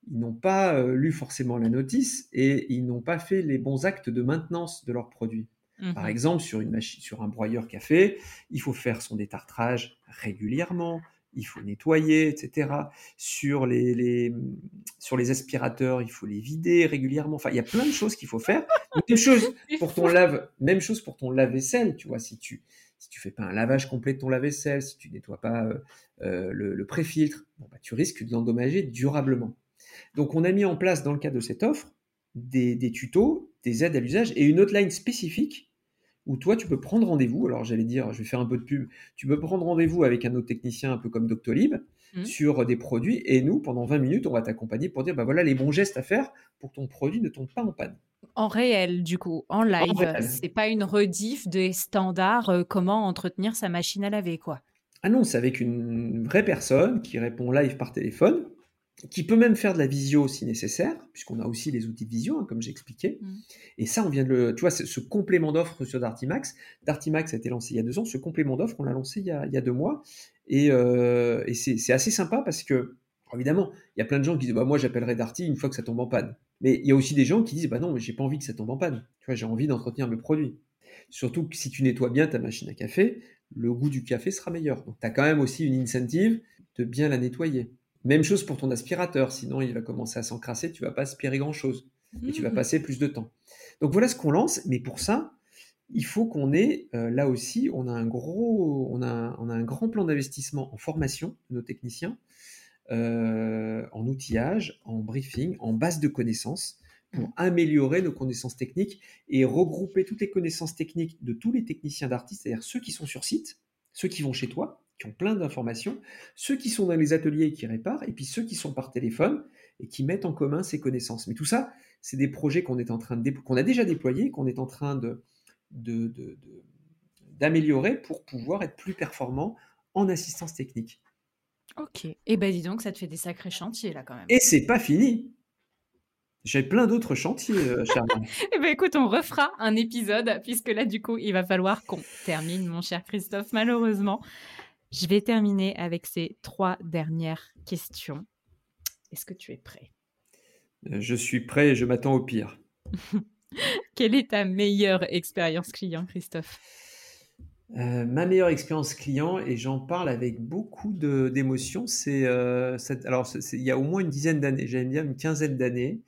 S2: ils n'ont pas euh, lu forcément la notice et ils n'ont pas fait les bons actes de maintenance de leurs produits. Par mhm. exemple, sur, une machine, sur un broyeur café, il faut faire son détartrage régulièrement, il faut nettoyer, etc. Sur les, sur les aspirateurs, il faut les vider régulièrement. Enfin, il y a plein de choses qu'il faut faire. Même chose pour ton lave, même chose pour ton lave-vaisselle, tu vois, si tu si tu fais pas un lavage complet de ton lave-vaisselle, si tu nettoies pas le, pré-filtre, bah, tu risques de l'endommager durablement. Donc on a mis en place dans le cadre de cette offre des, des tutos, des aides à l'usage et une hotline spécifique où toi, tu peux prendre rendez-vous. Alors, j'allais dire, je vais faire un peu de pub. Tu peux prendre rendez-vous avec un autre technicien, un peu comme Doctolib, mmh. sur des produits. Et nous, pendant 20 minutes, on va t'accompagner pour dire, bah voilà les bons gestes à faire pour que ton produit ne tombe pas en panne.
S1: En réel, du coup, en live. C'est pas une rediff des standards euh, comment entretenir sa machine à laver, quoi.
S2: Ah non, c'est avec une vraie personne qui répond live par téléphone qui peut même faire de la visio si nécessaire, puisqu'on a aussi les outils de visio, hein, comme j'expliquais. Mmh. Et ça, on vient de le. Tu vois, ce complément d'offre sur Dartimax, Dartimax a été lancé il y a deux ans, ce complément d'offre, on l'a lancé il y, a, deux mois. Et, euh, c'est assez sympa parce que, évidemment, il y a plein de gens qui disent bah, Moi, j'appellerai Darty une fois que ça tombe en panne. Mais il y a aussi des gens qui disent Bah non, mais j'ai pas envie que ça tombe en panne. Tu vois, j'ai envie d'entretenir mes produits. Surtout que si tu nettoies bien ta machine à café, le goût du café sera meilleur. Donc, tu as quand même aussi une incentive de bien la nettoyer. Même chose pour ton aspirateur, sinon il va commencer à s'encrasser, tu vas pas aspirer grand-chose et tu vas mmh. passer plus de temps. Donc voilà ce qu'on lance, mais pour ça, il faut qu'on ait, euh, là aussi, on a un gros, on a, on a un grand plan d'investissement en formation de nos techniciens, euh, en outillage, en briefing, en base de connaissances, pour mmh. améliorer nos connaissances techniques et regrouper toutes les connaissances techniques de tous les techniciens d'artistes, c'est-à-dire ceux qui sont sur site, ceux qui vont chez toi, qui ont plein d'informations, ceux qui sont dans les ateliers et qui réparent, et puis ceux qui sont par téléphone et qui mettent en commun ces connaissances. Mais tout ça, c'est des projets qu'on est en train de qu'on a déjà déployés, qu'on est en train de, d'améliorer pour pouvoir être plus performant en assistance technique.
S1: Ok. Et eh ben dis donc, ça te fait des sacrés chantiers là quand même.
S2: Et c'est pas fini. J'ai plein d'autres chantiers, euh,
S1: Eh ben écoute, on refera un épisode puisque là du coup, il va falloir qu'on termine, mon cher Christophe, malheureusement. Je vais terminer avec ces trois dernières questions. Est-ce que tu es prêt?
S2: Euh, Je suis prêt et je m'attends au pire.
S1: Quelle est ta meilleure expérience client, Christophe?
S2: Euh, ma meilleure expérience client, et j'en parle avec beaucoup d'émotion, c'est euh, alors il y a au moins une dizaine d'années, j'aime bien une quinzaine d'années.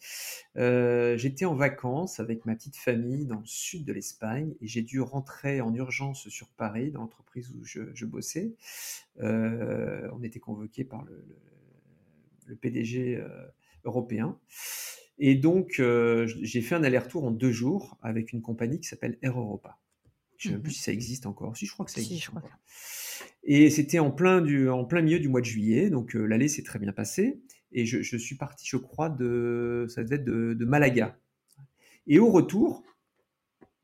S2: Euh, j'étais en vacances avec ma petite famille dans le sud de l'Espagne et j'ai dû rentrer en urgence sur Paris, dans l'entreprise où je, bossais. on était convoqué par le, le PDG européen. Et donc, j'ai fait un aller-retour en deux jours avec une compagnie qui s'appelle Air Europa. Je ne sais même plus mmh si ça existe encore. Si, je crois que ça existe. Et c'était en plein, du, en plein milieu du mois de juillet, donc euh, l'allée s'est très bien passée. Et je, suis parti, je crois, de, ça devait être de, Malaga. Et au retour,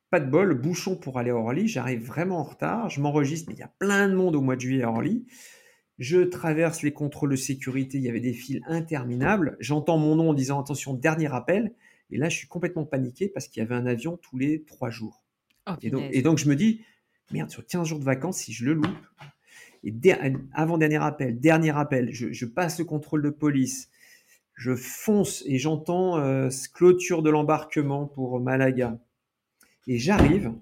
S2: pas de bol, bouchon pour aller à Orly. J'arrive vraiment en retard. Je m'enregistre, mais il y a plein de monde au mois de juillet à Orly. Je traverse les contrôles de sécurité. Il y avait des files interminables. J'entends mon nom en disant attention, dernier appel. Et là, je suis complètement paniqué parce qu'il y avait un avion tous les trois jours. Oh, et, donc, je me dis, merde, sur 15 jours de vacances, si je le loupe, et avant-dernier appel, dernier appel, je, passe le contrôle de police, je fonce et j'entends euh, clôture de l'embarquement pour Malaga. Et j'arrive,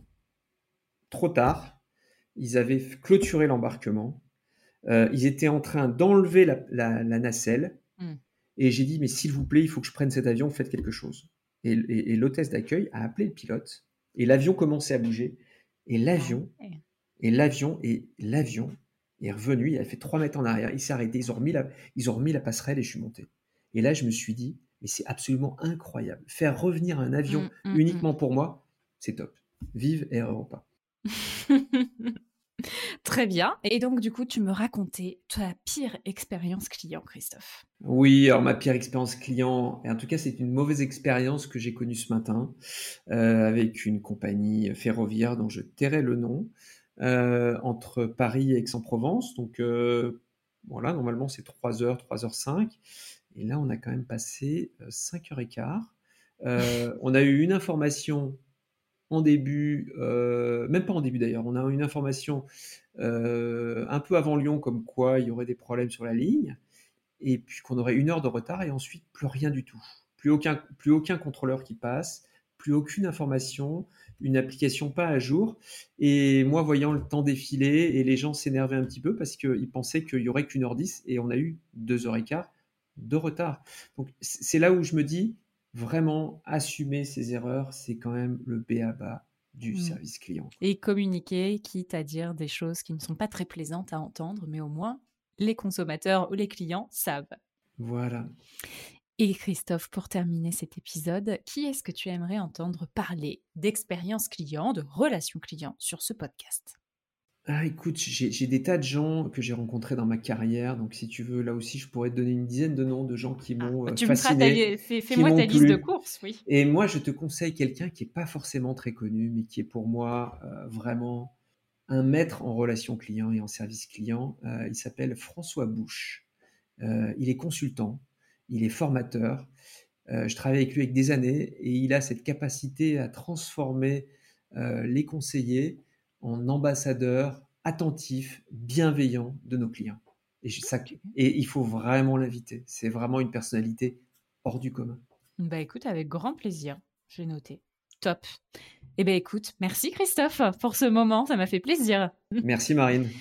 S2: trop tard, ils avaient clôturé l'embarquement, euh, ils étaient en train d'enlever la, nacelle, hmm. et j'ai dit, mais s'il vous plaît, il faut que je prenne cet avion, faites quelque chose. et l'hôtesse d'accueil a appelé le pilote et l'avion commençait à bouger. Et l'avion, ah et l'avion, et l'avion est revenu. Il a fait 3 mètres en arrière. Il s'est arrêté. Ils ont, remis la, ils ont remis la passerelle et je suis monté. Et là, je me suis dit, mais c'est absolument incroyable. Faire revenir un avion mmh, mmh, uniquement mmh. pour moi, c'est top. Vive Air Europa.
S1: Très bien. Et donc, du coup, tu me racontais ta pire expérience client, Christophe.
S2: Oui, alors ma pire expérience client, et en tout cas, c'est une mauvaise expérience que j'ai connue ce matin euh, avec une compagnie ferroviaire dont je tairai le nom, euh, entre Paris et Aix-en-Provence. Donc, euh, voilà, normalement, c'est 3h, 3h05. Et là, on a quand même passé 5h15. on a eu une information en début, euh, même pas en début d'ailleurs, on a une information euh, un peu avant Lyon comme quoi il y aurait des problèmes sur la ligne, et puis qu'on aurait une heure de retard, et ensuite plus rien du tout. Plus aucun, plus aucun contrôleur qui passe, plus aucune information, une application pas à jour. Et moi, voyant le temps défiler, et les gens s'énervaient un petit peu parce qu'ils pensaient qu'il y aurait qu'une heure dix, et on a eu deux heures et quart de retard. Donc c'est là où je me dis, vraiment assumer ses erreurs, c'est quand même le B à bas du mmh. service client.
S1: Et communiquer, quitte à dire des choses qui ne sont pas très plaisantes à entendre, mais au moins les consommateurs ou les clients savent.
S2: Voilà.
S1: Et Christophe, pour terminer cet épisode, qui est-ce que tu aimerais entendre parler d'expérience client, de relation client sur ce podcast?
S2: Ah, écoute, j'ai des tas de gens que j'ai rencontrés dans ma carrière. Donc, si tu veux, là aussi, je pourrais te donner une dizaine de noms de gens qui ah, m'ont bah, tu fasciné.
S1: Fais-moi ta liste de courses, oui.
S2: Et moi, je te conseille quelqu'un qui n'est pas forcément très connu, mais qui est pour moi vraiment un maître en relation client et en service client. il s'appelle François Bouche. il est consultant, il est formateur. je travaille avec lui avec des années et il a cette capacité à transformer les conseillers en ambassadeur attentif, bienveillant de nos clients. Et, et il faut vraiment l'inviter. C'est vraiment une personnalité hors du commun.
S1: Bah écoute, avec grand plaisir, j'ai noté. Top. Eh bien écoute, merci Christophe pour ce moment, ça m'a fait plaisir.
S2: Merci Marine.